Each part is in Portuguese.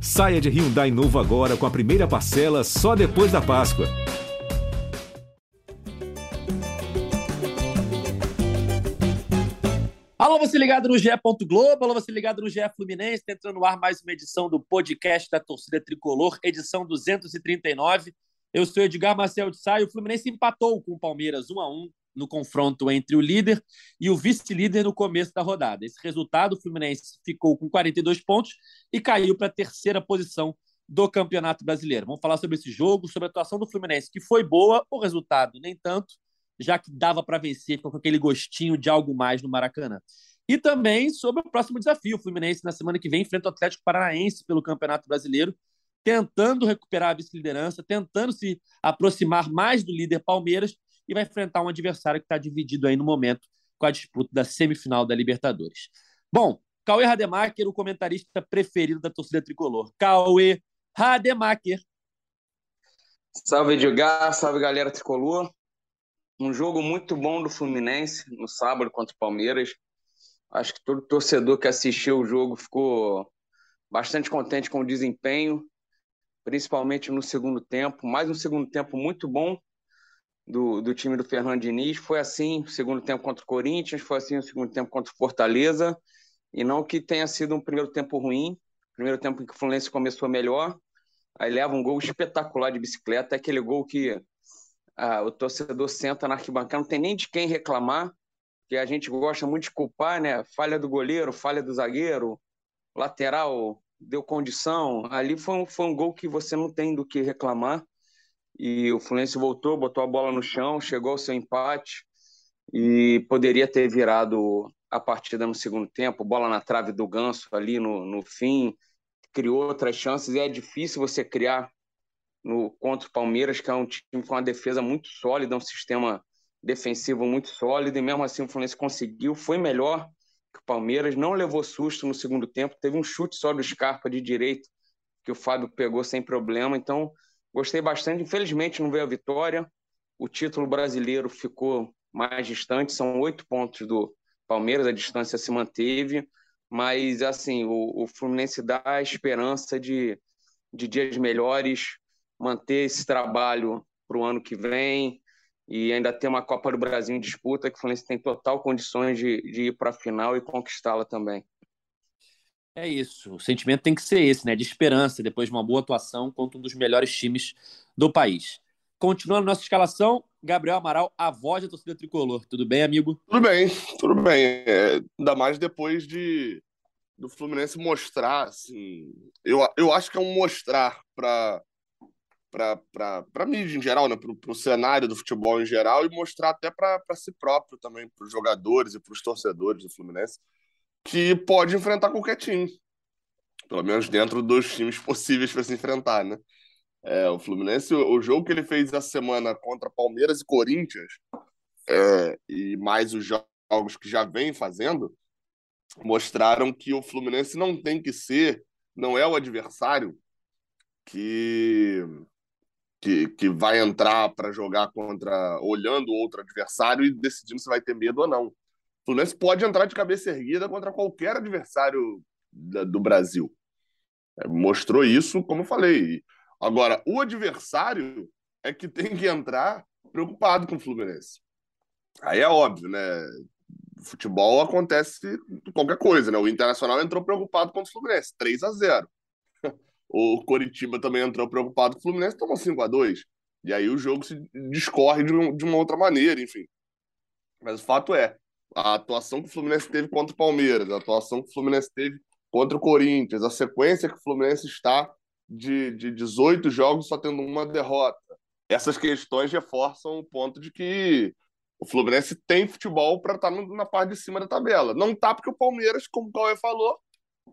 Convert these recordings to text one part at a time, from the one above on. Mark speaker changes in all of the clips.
Speaker 1: Saia de Hyundai novo agora com a primeira parcela só depois da Páscoa.
Speaker 2: Alô, você ligado no GE. Globo, alô, você ligado no GE Fluminense, tá entrando no ar mais uma edição do podcast da torcida tricolor, edição 239. Eu sou Edgar Marcel de Sá e o Fluminense empatou com o Palmeiras 1 a 1 no confronto entre o líder e o vice-líder no começo da rodada. Esse resultado, o Fluminense ficou com 42 pontos e caiu para a terceira posição do Campeonato Brasileiro. Vamos falar sobre esse jogo, sobre a atuação do Fluminense, que foi boa, o resultado nem tanto, já que dava para vencer, com aquele gostinho de algo mais no Maracanã. E também sobre o próximo desafio. O Fluminense, na semana que vem, enfrenta o Atlético Paranaense pelo Campeonato Brasileiro, tentando recuperar a vice-liderança, tentando se aproximar mais do líder Palmeiras e vai enfrentar um adversário que está dividido aí no momento com a disputa da semifinal da Libertadores. Bom, Cauê Rademacher, o comentarista preferido da torcida tricolor. Cauê Rademacher.
Speaker 3: Salve, Edgar. Salve, galera tricolor. Um jogo muito bom do Fluminense no sábado contra o Palmeiras. Acho que todo torcedor que assistiu o jogo ficou bastante contente com o desempenho, principalmente no segundo tempo. Mais um segundo tempo muito bom do, do time do Fernando Diniz. Foi assim o segundo tempo contra o Corinthians, foi assim o segundo tempo contra o Fortaleza, e não que tenha sido um primeiro tempo ruim. Primeiro tempo em que o Fluminense começou melhor, aí leva um gol espetacular de bicicleta, é aquele gol que ah, o torcedor senta na arquibancada, não tem nem de quem reclamar, que a gente gosta muito de culpar, né? Falha do goleiro, falha do zagueiro, lateral deu condição. Ali foi um, foi um gol que você não tem do que reclamar e o Fluminense voltou, botou a bola no chão, chegou ao seu empate e poderia ter virado a partida no segundo tempo, bola na trave do Ganso ali no, no fim, criou outras chances e é difícil você criar no contra o Palmeiras, que é um time com uma defesa muito sólida, um sistema defensivo muito sólido, e mesmo assim o Fluminense conseguiu, foi melhor que o Palmeiras, não levou susto no segundo tempo, teve um chute só do Scarpa de direito, que o Fábio pegou sem problema, então Gostei bastante. Infelizmente não veio a vitória. O título brasileiro ficou mais distante. São oito pontos do Palmeiras. A distância se manteve. Mas, assim, o, o Fluminense dá a esperança de, de dias melhores, manter esse trabalho para o ano que vem e ainda ter uma Copa do Brasil em disputa, que o Fluminense tem total condições de, de ir para a final e conquistá-la também.
Speaker 2: É isso. O sentimento tem que ser esse, né? De esperança, depois de uma boa atuação contra um dos melhores times do país. Continuando nossa escalação, Gabriel Amaral, a voz da torcida tricolor. Tudo bem, amigo?
Speaker 4: Tudo bem, tudo bem. É, ainda mais depois de do Fluminense mostrar, assim. Eu, eu acho que é um mostrar para para mídia em geral, né? para o cenário do futebol em geral e mostrar até para si próprio também, para os jogadores e para os torcedores do Fluminense que pode enfrentar qualquer time. Pelo menos dentro dos times possíveis para se enfrentar, né? É, o Fluminense, o, jogo que ele fez essa semana contra Palmeiras e Corinthians, é, e mais os jogos que já vem fazendo, mostraram que o Fluminense não tem que ser, não é o adversário que que, que vai entrar para jogar contra, olhando outro adversário e decidindo se vai ter medo ou não. Fluminense pode entrar de cabeça erguida contra qualquer adversário da, do Brasil. É, mostrou isso, como eu falei. Agora, o adversário é que tem que entrar preocupado com o Fluminense. Aí é óbvio, né? Futebol acontece qualquer coisa, né? O Internacional entrou preocupado com o Fluminense, 3 a 0 O Coritiba também entrou preocupado com o Fluminense, tomou 5 a 2 E aí o jogo se discorre de, um, de uma outra maneira, enfim. Mas o fato é, a atuação que o Fluminense teve contra o Palmeiras, a atuação que o Fluminense teve contra o Corinthians, a sequência que o Fluminense está de, de 18 jogos só tendo uma derrota. Essas questões reforçam o ponto de que o Fluminense tem futebol para estar tá na parte de cima da tabela. Não tá porque o Palmeiras, como o Cauê falou,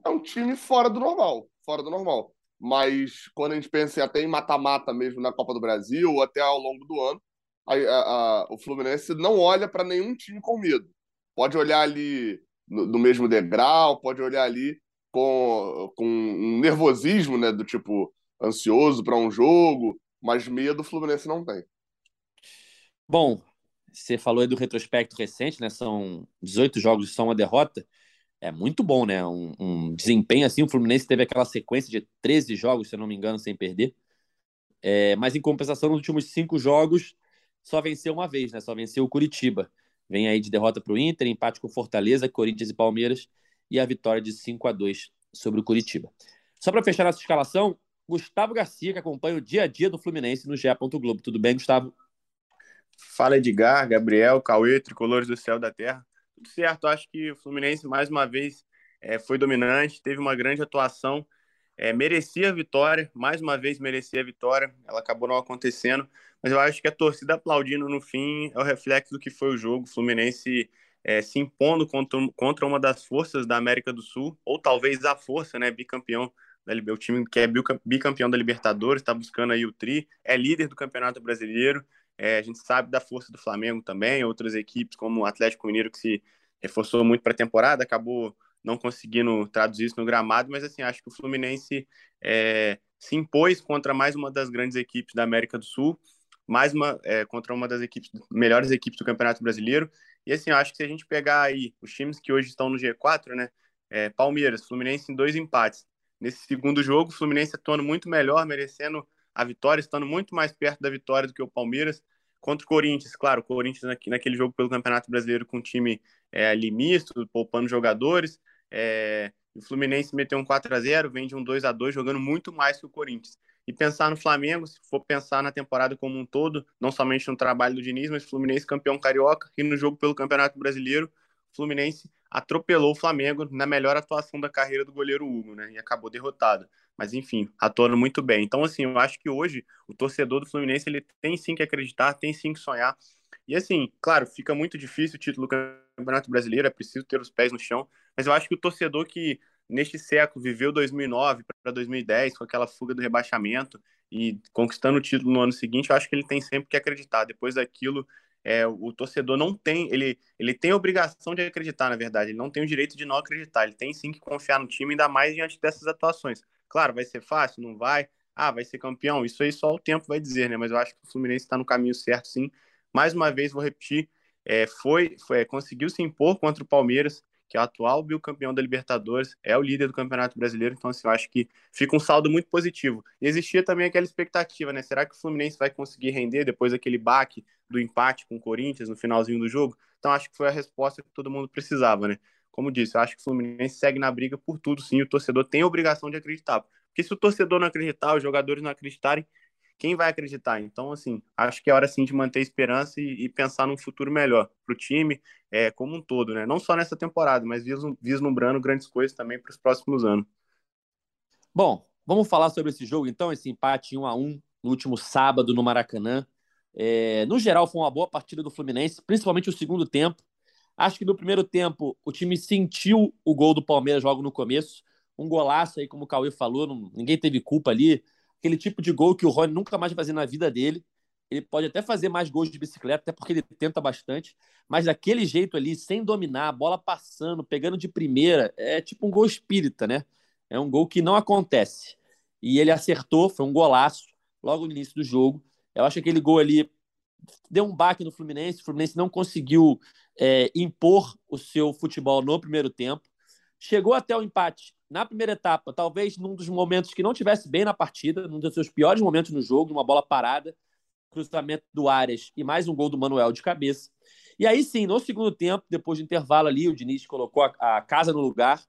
Speaker 4: é um time fora do normal, fora do normal. Mas quando a gente pensa até em mata-mata mesmo na Copa do Brasil, ou até ao longo do ano, a, a, a, o Fluminense não olha para nenhum time com medo pode olhar ali no, no mesmo degrau, pode olhar ali com, com um nervosismo, né? Do tipo, ansioso para um jogo, mas medo o Fluminense não tem.
Speaker 2: Bom, você falou aí do retrospecto recente, né? São 18 jogos e só uma derrota. é muito bom, né? Um, um, desempenho assim. O Fluminense teve aquela sequência de 13 jogos, se eu não me engano, sem perder. É, mas em compensação, nos últimos cinco jogos, só venceu uma vez, né? Só venceu o Curitiba. Vem aí de derrota para o Inter, empate com Fortaleza, Corinthians e Palmeiras e a vitória de 5 a 2 sobre o Curitiba. Só para fechar nossa escalação, Gustavo Garcia, que acompanha o dia a dia do Fluminense no GE. Globo. Tudo bem, Gustavo?
Speaker 5: Fala Edgar, Gabriel, Cauê, Tricolores do Céu da Terra. Tudo certo, acho que o Fluminense mais uma vez é, foi dominante, teve uma grande atuação, é, merecia a vitória, mais uma vez merecia a vitória, ela acabou não acontecendo, mas eu acho que a torcida aplaudindo no fim é o reflexo do que foi o jogo. O Fluminense é, se impondo contra, contra uma das forças da América do Sul, ou talvez a força, né, bicampeão da o time que é bicampeão da Libertadores, está buscando aí o tri, é líder do Campeonato Brasileiro. É, a gente sabe da força do Flamengo também, outras equipes como o Atlético Mineiro que se reforçou muito para a temporada, acabou não conseguindo traduzir isso no gramado, mas assim, acho que o Fluminense é, se impôs contra mais uma das grandes equipes da América do Sul mais uma é, contra uma das equipes melhores equipes do Campeonato Brasileiro. E assim, eu acho que se a gente pegar aí os times que hoje estão no G4, né? É, Palmeiras, Fluminense em dois empates. Nesse segundo jogo, o Fluminense atuando muito melhor, merecendo a vitória, estando muito mais perto da vitória do que o Palmeiras. Contra o Corinthians, claro, o Corinthians naquele jogo pelo Campeonato Brasileiro com um time é, ali misto, poupando jogadores. É, o Fluminense meteu um 4 a 0 vem de um 2 a 2 jogando muito mais que o Corinthians e pensar no Flamengo, se for pensar na temporada como um todo, não somente no trabalho do Diniz, mas Fluminense campeão carioca e no jogo pelo Campeonato Brasileiro, Fluminense atropelou o Flamengo na melhor atuação da carreira do goleiro Hugo, né? E acabou derrotado. Mas enfim, atuando muito bem. Então assim, eu acho que hoje o torcedor do Fluminense ele tem sim que acreditar, tem sim que sonhar. E assim, claro, fica muito difícil o título do Campeonato Brasileiro, é preciso ter os pés no chão, mas eu acho que o torcedor que neste século, viveu 2009 para 2010 com aquela fuga do rebaixamento e conquistando o título no ano seguinte, eu acho que ele tem sempre que acreditar. Depois daquilo, é, o torcedor não tem, ele, ele tem a obrigação de acreditar, na verdade, ele não tem o direito de não acreditar, ele tem sim que confiar no time, ainda mais diante dessas atuações. Claro, vai ser fácil, não vai, ah, vai ser campeão, isso aí só o tempo vai dizer, né? Mas eu acho que o Fluminense está no caminho certo, sim. Mais uma vez, vou repetir, é, foi, foi conseguiu se impor contra o Palmeiras, que é o atual bicampeão da Libertadores, é o líder do Campeonato Brasileiro, então assim, eu acho que fica um saldo muito positivo. E existia também aquela expectativa, né? Será que o Fluminense vai conseguir render depois daquele baque do empate com o Corinthians no finalzinho do jogo? Então acho que foi a resposta que todo mundo precisava, né? Como disse, eu acho que o Fluminense segue na briga por tudo, sim, o torcedor tem a obrigação de acreditar. Porque se o torcedor não acreditar, os jogadores não acreditarem, quem vai acreditar? Então, assim, acho que é hora sim de manter esperança e, e pensar num futuro melhor para o time é, como um todo, né? Não só nessa temporada, mas vislumbrando grandes coisas também para os próximos anos.
Speaker 2: Bom, vamos falar sobre esse jogo então, esse empate 1 a 1 no último sábado no Maracanã. É, no geral, foi uma boa partida do Fluminense, principalmente o segundo tempo. Acho que no primeiro tempo o time sentiu o gol do Palmeiras logo no começo. Um golaço aí, como o Cauê falou, não, ninguém teve culpa ali aquele tipo de gol que o Rony nunca mais vai fazer na vida dele. Ele pode até fazer mais gols de bicicleta, até porque ele tenta bastante, mas daquele jeito ali, sem dominar, bola passando, pegando de primeira, é tipo um gol espírita, né? É um gol que não acontece. E ele acertou, foi um golaço logo no início do jogo. Eu acho que aquele gol ali deu um baque no Fluminense, o Fluminense não conseguiu é, impor o seu futebol no primeiro tempo. Chegou até o empate na primeira etapa, talvez num dos momentos que não tivesse bem na partida, num dos seus piores momentos no jogo, numa bola parada, cruzamento do Arias e mais um gol do Manuel de cabeça. E aí sim, no segundo tempo, depois do intervalo ali, o Diniz colocou a, a casa no lugar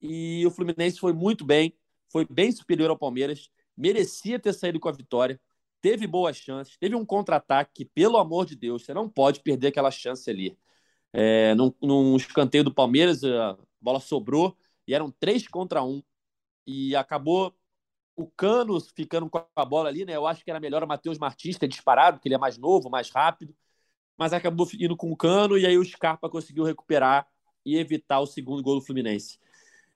Speaker 2: e o Fluminense foi muito bem, foi bem superior ao Palmeiras, merecia ter saído com a vitória, teve boas chances, teve um contra-ataque que, pelo amor de Deus, você não pode perder aquela chance ali. É, num, num escanteio do Palmeiras, a bola sobrou, e eram três contra um. E acabou o Cano ficando com a bola ali, né? Eu acho que era melhor o Matheus Martins ter disparado, porque ele é mais novo, mais rápido. Mas acabou indo com o Cano e aí o Scarpa conseguiu recuperar e evitar o segundo gol do Fluminense.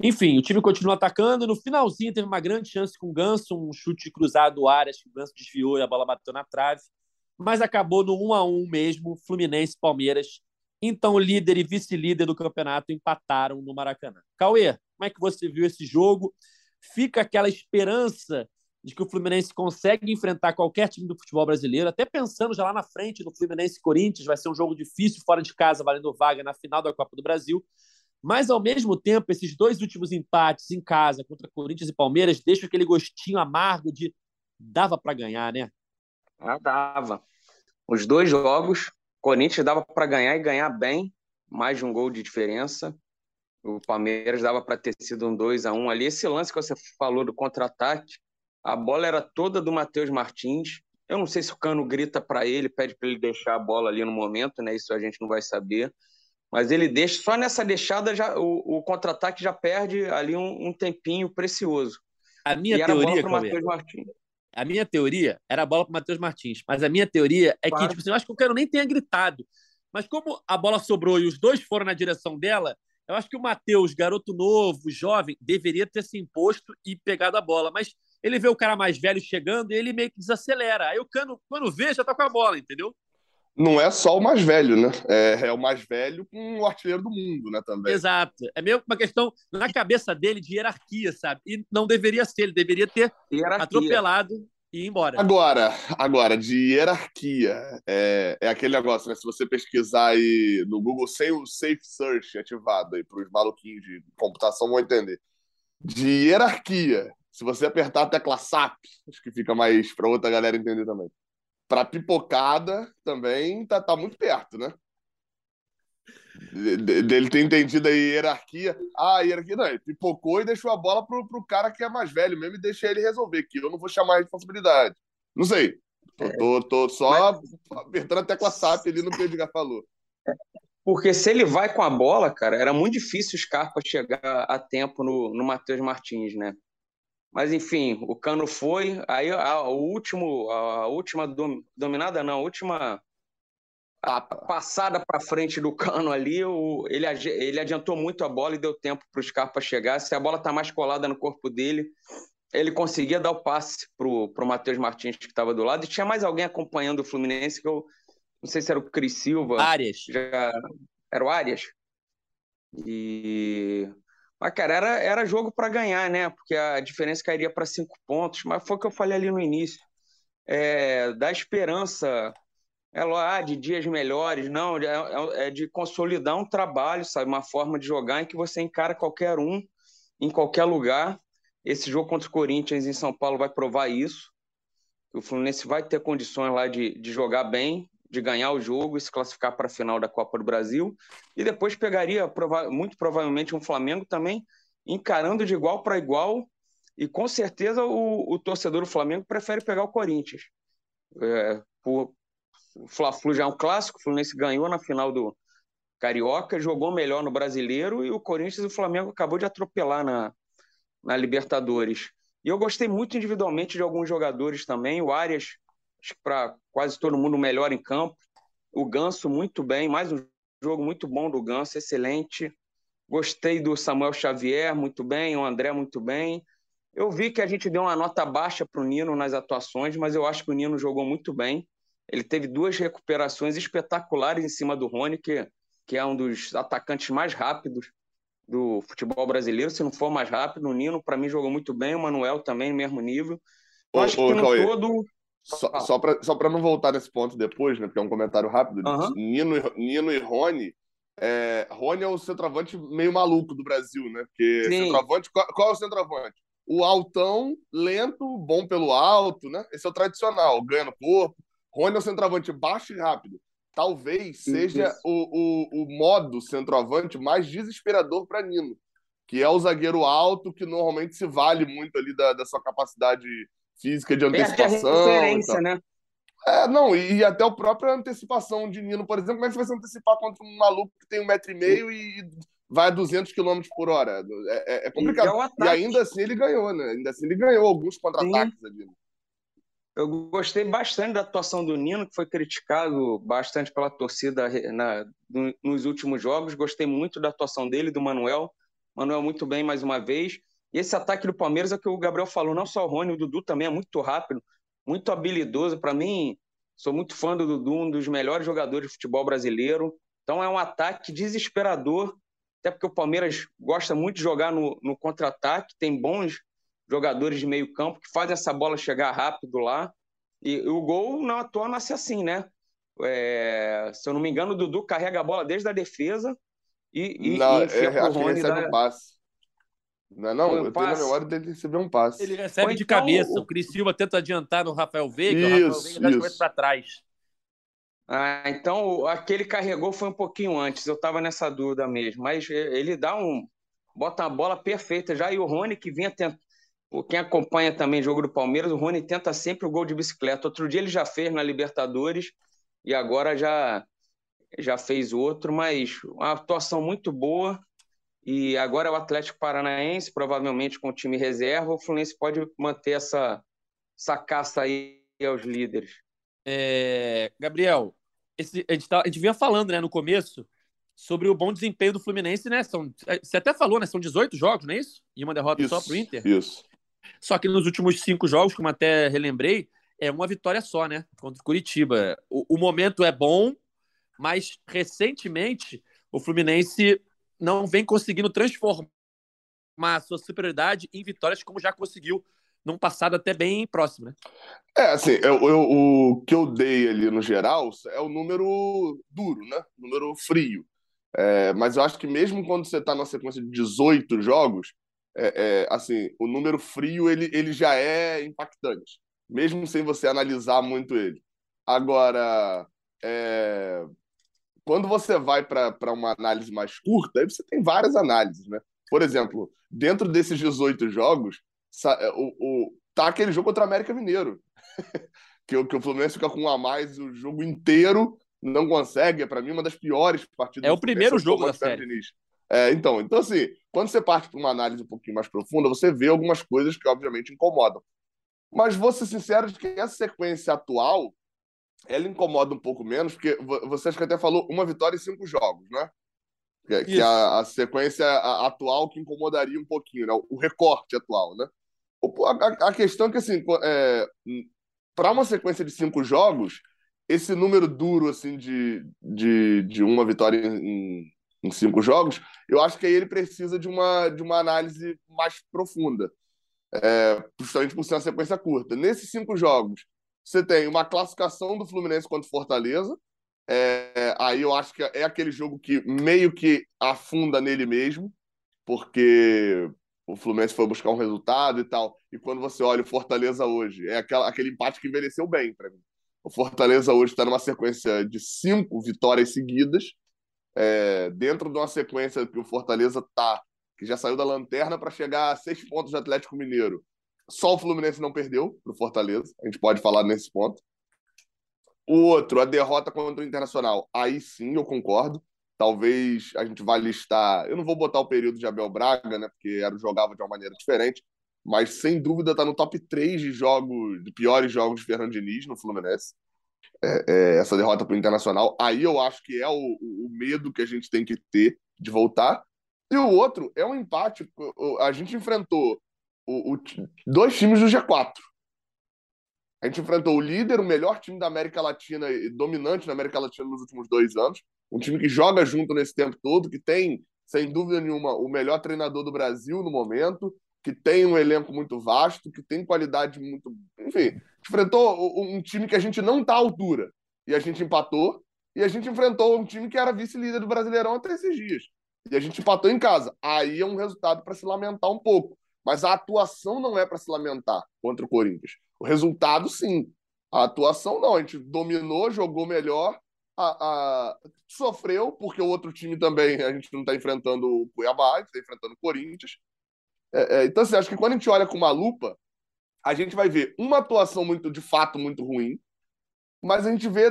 Speaker 2: Enfim, o time continua atacando. No finalzinho teve uma grande chance com o Ganso, um chute cruzado do Arias, que o Ganso desviou e a bola bateu na trave. Mas acabou no 1 a 1 mesmo, Fluminense Palmeiras. Então, líder e vice-líder do campeonato empataram no Maracanã. Cauê, como é que você viu esse jogo? Fica aquela esperança de que o Fluminense consegue enfrentar qualquer time do futebol brasileiro, até pensando já lá na frente no Fluminense Corinthians, vai ser um jogo difícil fora de casa, valendo vaga na final da Copa do Brasil. Mas, ao mesmo tempo, esses dois últimos empates em casa contra Corinthians e Palmeiras deixam aquele gostinho amargo de dava para ganhar, né?
Speaker 3: Ah, dava. Os dois jogos, Corinthians dava para ganhar e ganhar bem, mais de um gol de diferença. O Palmeiras dava para ter sido um 2 a 1 ali. Esse lance que você falou do contra-ataque, a bola era toda do Matheus Martins. Eu não sei se o Cano grita para ele, pede para ele deixar a bola ali no momento, né? Isso a gente não vai saber. Mas ele deixa, só nessa deixada já, o, o contra-ataque já perde ali um, um, tempinho precioso.
Speaker 2: A minha e teoria, Matheus Martins. A minha teoria era a bola para o Matheus Martins, mas a minha teoria é claro. que, tipo assim, eu acho que o Cano nem tenha gritado. Mas como a bola sobrou e os dois foram na direção dela, eu acho que o Matheus, garoto novo, jovem, deveria ter se imposto e pegado a bola. Mas ele vê o cara mais velho chegando e ele meio que desacelera. Aí o Cano, quando vê, já tá com a bola, entendeu?
Speaker 4: Não é só o mais velho, né? É, é o mais velho com o artilheiro do mundo, né? Também.
Speaker 2: Exato. É meio uma questão na cabeça dele de hierarquia, sabe? E não deveria ser, ele deveria ter hierarquia. atropelado e ir embora.
Speaker 4: Agora, agora, de hierarquia, é, é aquele negócio, né? Se você pesquisar aí no Google sem o Safe Search ativado aí para os maluquinhos de computação vão entender. De hierarquia, se você apertar a tecla SAP, acho que fica mais para outra galera entender também. Para pipocada também tá, tá muito perto, né? dele ter entendido a hierarquia. Ah, a hierarquia não, ele pipocou e deixou a bola pro, pro cara que é mais velho mesmo e deixa ele resolver, que eu não vou chamar de responsabilidade. Não sei. Tô, tô, tô só Mas... apertando a tecla SAP ali no que o Edgar falou.
Speaker 3: Porque se ele vai com a bola, cara, era muito difícil o Scarpa chegar a tempo no, no Matheus Martins, né? Mas enfim, o Cano foi, aí a, o último, a última dom, dominada não, a última a passada para frente do cano ali, o, ele, ele adiantou muito a bola e deu tempo para o Scarpa chegar. Se a bola está mais colada no corpo dele, ele conseguia dar o passe para o Matheus Martins, que estava do lado. E tinha mais alguém acompanhando o Fluminense, que eu não sei se era o Cris Silva.
Speaker 2: Arias.
Speaker 3: Já, era o Arias. E. Mas, cara, era, era jogo para ganhar, né? Porque a diferença cairia para cinco pontos. Mas foi o que eu falei ali no início. É, dá esperança é lá de dias melhores, não, é, é, é, de consolidar um trabalho, sabe, uma forma de jogar em que você encara qualquer um, em qualquer lugar. Esse jogo contra o Corinthians em São Paulo vai provar isso. O Fluminense vai ter condições lá de, de jogar bem, de ganhar o jogo e se classificar para a final da Copa do Brasil. E depois pegaria, muito provavelmente, um Flamengo também encarando de igual para igual. E com certeza o, o torcedor do Flamengo prefere pegar o Corinthians. É, por, o Fla-Flu já é um clássico, o Fluminense ganhou na final do Carioca, jogou melhor no Brasileiro e o Corinthians e o Flamengo acabou de atropelar na, na Libertadores. E eu gostei muito individualmente de alguns jogadores também. O Arias, acho que para quase todo mundo, melhor em campo. O Ganso, muito bem. Mais um jogo muito bom do Ganso, excelente. Gostei do Samuel Xavier, muito bem. O André, muito bem. Eu vi que a gente deu uma nota baixa para o Nino nas atuações, mas eu acho que o Nino jogou muito bem. Ele teve duas recuperações espetaculares em cima do Rony, que, que é um dos atacantes mais rápidos do futebol brasileiro. Se não for mais rápido, o Nino, para mim, jogou muito bem. O Manuel também, no mesmo nível.
Speaker 4: Eu acho que no todo. Só, só para só não voltar nesse ponto depois, né? Porque é um comentário rápido. Uhum. Nino, Nino e Rony. É, Rony é o centroavante meio maluco do Brasil, né? Porque Sim. centroavante. Qual, qual é o centroavante? O altão, lento, bom pelo alto, né? Esse é o tradicional, ganha no corpo. Rony é o centroavante baixo e rápido. Talvez seja o, o, o modo centroavante mais desesperador para Nino, que é o zagueiro alto, que normalmente se vale muito ali da, da sua capacidade física de antecipação. É a né? É, não, e até a própria antecipação de Nino, por exemplo, como é que você vai se antecipar contra um maluco que tem um metro e meio e vai a 200 km por hora? É, é, é complicado. E, é e, ainda assim ele ganhou, né? Ainda assim ele ganhou alguns contra-ataques ali.
Speaker 3: Eu gostei bastante da atuação do Nino, que foi criticado bastante pela torcida na, no, nos últimos jogos. Gostei muito da atuação dele, do Manuel. Manuel muito bem mais uma vez. E esse ataque do Palmeiras é o que o Gabriel falou, não só o Rony, o Dudu também é muito rápido, muito habilidoso. Para mim, sou muito fã do Dudu, um dos melhores jogadores de futebol brasileiro. Então é um ataque desesperador, até porque o Palmeiras gosta muito de jogar no, no contra-ataque, tem bons jogadores de meio campo que fazem essa bola chegar rápido lá. E, o gol não à toa nasce assim, né? É, se eu não me engano, o Dudu carrega a bola desde a defesa e,
Speaker 4: e, não,
Speaker 3: e
Speaker 4: é, acho que recebe da... passe. Não, é não, um eu passe. tenho na memória dele receber um passe.
Speaker 2: Ele recebe de então, cabeça. O Cris Silva tenta adiantar no Rafael Veiga, isso, o Rafael Veiga dá para trás.
Speaker 3: Ah, então aquele carregou foi um pouquinho antes. Eu estava nessa dúvida mesmo. Mas ele dá um. Bota a bola perfeita já. E o Rony, que vinha tentando. Quem acompanha também o jogo do Palmeiras, o Rony tenta sempre o gol de bicicleta. Outro dia ele já fez na Libertadores e agora já, já fez outro, mas uma atuação muito boa. E agora é o Atlético Paranaense, provavelmente com o time reserva. O Fluminense pode manter essa, essa caça aí aos líderes.
Speaker 2: É, Gabriel, esse, a, gente tá, a gente vinha falando né, no começo sobre o bom desempenho do Fluminense, né? São, você até falou, né? São 18 jogos, não é isso? E uma derrota
Speaker 4: isso,
Speaker 2: só pro Inter?
Speaker 4: Isso.
Speaker 2: Só que nos últimos cinco jogos, como até relembrei, é uma vitória só, né? Contra o Curitiba. O, o momento é bom, mas recentemente o Fluminense não vem conseguindo transformar a sua superioridade em vitórias como já conseguiu num passado até bem próximo, né?
Speaker 4: É, assim, eu, eu, o que eu dei ali no geral é o número duro, né? Número frio. É, mas eu acho que mesmo quando você está numa sequência de 18 jogos, é, é, assim, o número frio ele, ele já é impactante, mesmo sem você analisar muito ele. Agora, é, quando você vai para uma análise mais curta, aí você tem várias análises, né? Por exemplo, dentro desses 18 jogos, é, o, o, tá aquele jogo contra o América Mineiro. que, que o Fluminense fica com um a mais o jogo inteiro, não consegue. É, para mim, uma das piores partidas.
Speaker 2: É o primeiro jogo da série.
Speaker 4: É, então, então, assim, quando você parte para uma análise um pouquinho mais profunda, você vê algumas coisas que, obviamente, incomodam. Mas vou ser sincero de que essa sequência atual, ela incomoda um pouco menos, porque você acho que até falou uma vitória em cinco jogos, né? Que, que a, a, sequência atual que incomodaria um pouquinho, né? O recorte atual, né? A, a questão é que, assim, é, para uma sequência de cinco jogos, esse número duro, assim, de, de, de uma vitória em, em cinco jogos, eu acho que aí ele precisa de uma, de uma análise mais profunda, é, justamente por ser uma sequência curta. Nesses cinco jogos, você tem uma classificação do Fluminense contra Fortaleza, é, aí eu acho que é aquele jogo que meio que afunda nele mesmo, porque o Fluminense foi buscar um resultado e tal. E quando você olha o Fortaleza hoje, é aquela, aquele empate que envelheceu bem para mim. O Fortaleza hoje está numa sequência de cinco vitórias seguidas, é, dentro de uma sequência que o Fortaleza tá, que já saiu da lanterna para chegar a seis pontos do Atlético Mineiro. Só o Fluminense não perdeu para o Fortaleza, a gente pode falar nesse ponto. O outro, a derrota contra o Internacional. Aí sim eu concordo talvez a gente vá listar. Eu não vou botar o período de Abel Braga, né? Porque era jogava de uma maneira diferente, mas sem dúvida está no top 3 de jogos, de piores jogos de Fernando Diniz no Fluminense. É, é, essa derrota para o Internacional. Aí eu acho que é o, o, medo que a gente tem que ter de voltar. E o outro é um empate. A gente enfrentou o, o, dois times do G4. A gente enfrentou o líder, o melhor time da América Latina, dominante na América Latina nos últimos dois anos, um time que joga junto nesse tempo todo, que tem, sem dúvida nenhuma, o melhor treinador do Brasil no momento, que tem um elenco muito vasto, que tem qualidade muito. Enfim, enfrentou um time que a gente não está à altura e a gente empatou, e a gente enfrentou um time que era vice-líder do Brasileirão até esses dias. E a gente empatou em casa. Aí é um resultado para se lamentar um pouco. Mas a atuação não é para se lamentar contra o Corinthians. O resultado, sim. A atuação, não. A gente dominou, jogou melhor a, a, sofreu, porque o outro time também, a gente não está enfrentando o Cuiabá, a gente está enfrentando o Corinthians. É, é, então, assim, acho que quando a gente olha com uma lupa, a gente vai ver uma atuação muito, de fato, muito ruim, mas a gente vê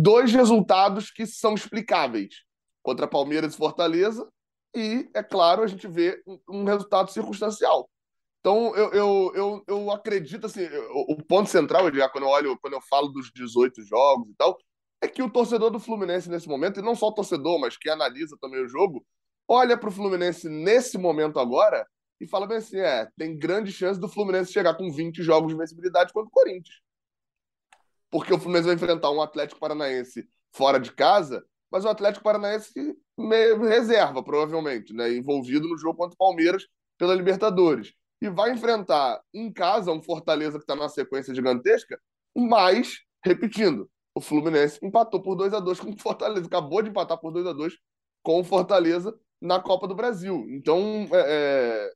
Speaker 4: dois resultados que são explicáveis contra Palmeiras e Fortaleza, e, é claro, a gente vê um, resultado circunstancial. Então, eu, eu, eu, eu acredito, assim, o, ponto central, já quando eu olho, quando eu falo dos 18 jogos e tal, é que o torcedor do Fluminense nesse momento, e não só o torcedor, mas que analisa também o jogo, olha para o Fluminense nesse momento agora e fala bem assim: é, tem grande chance do Fluminense chegar com 20 jogos de vencibilidade contra o Corinthians. Porque o Fluminense vai enfrentar um Atlético Paranaense fora de casa, mas o Atlético Paranaense reserva, provavelmente, né, envolvido no jogo contra o Palmeiras pela Libertadores. E vai enfrentar em casa um Fortaleza que está numa sequência gigantesca, mas, repetindo, o Fluminense empatou por 2 a 2 com o Fortaleza. Acabou de empatar por 2 a 2 com o Fortaleza na Copa do Brasil. Então é,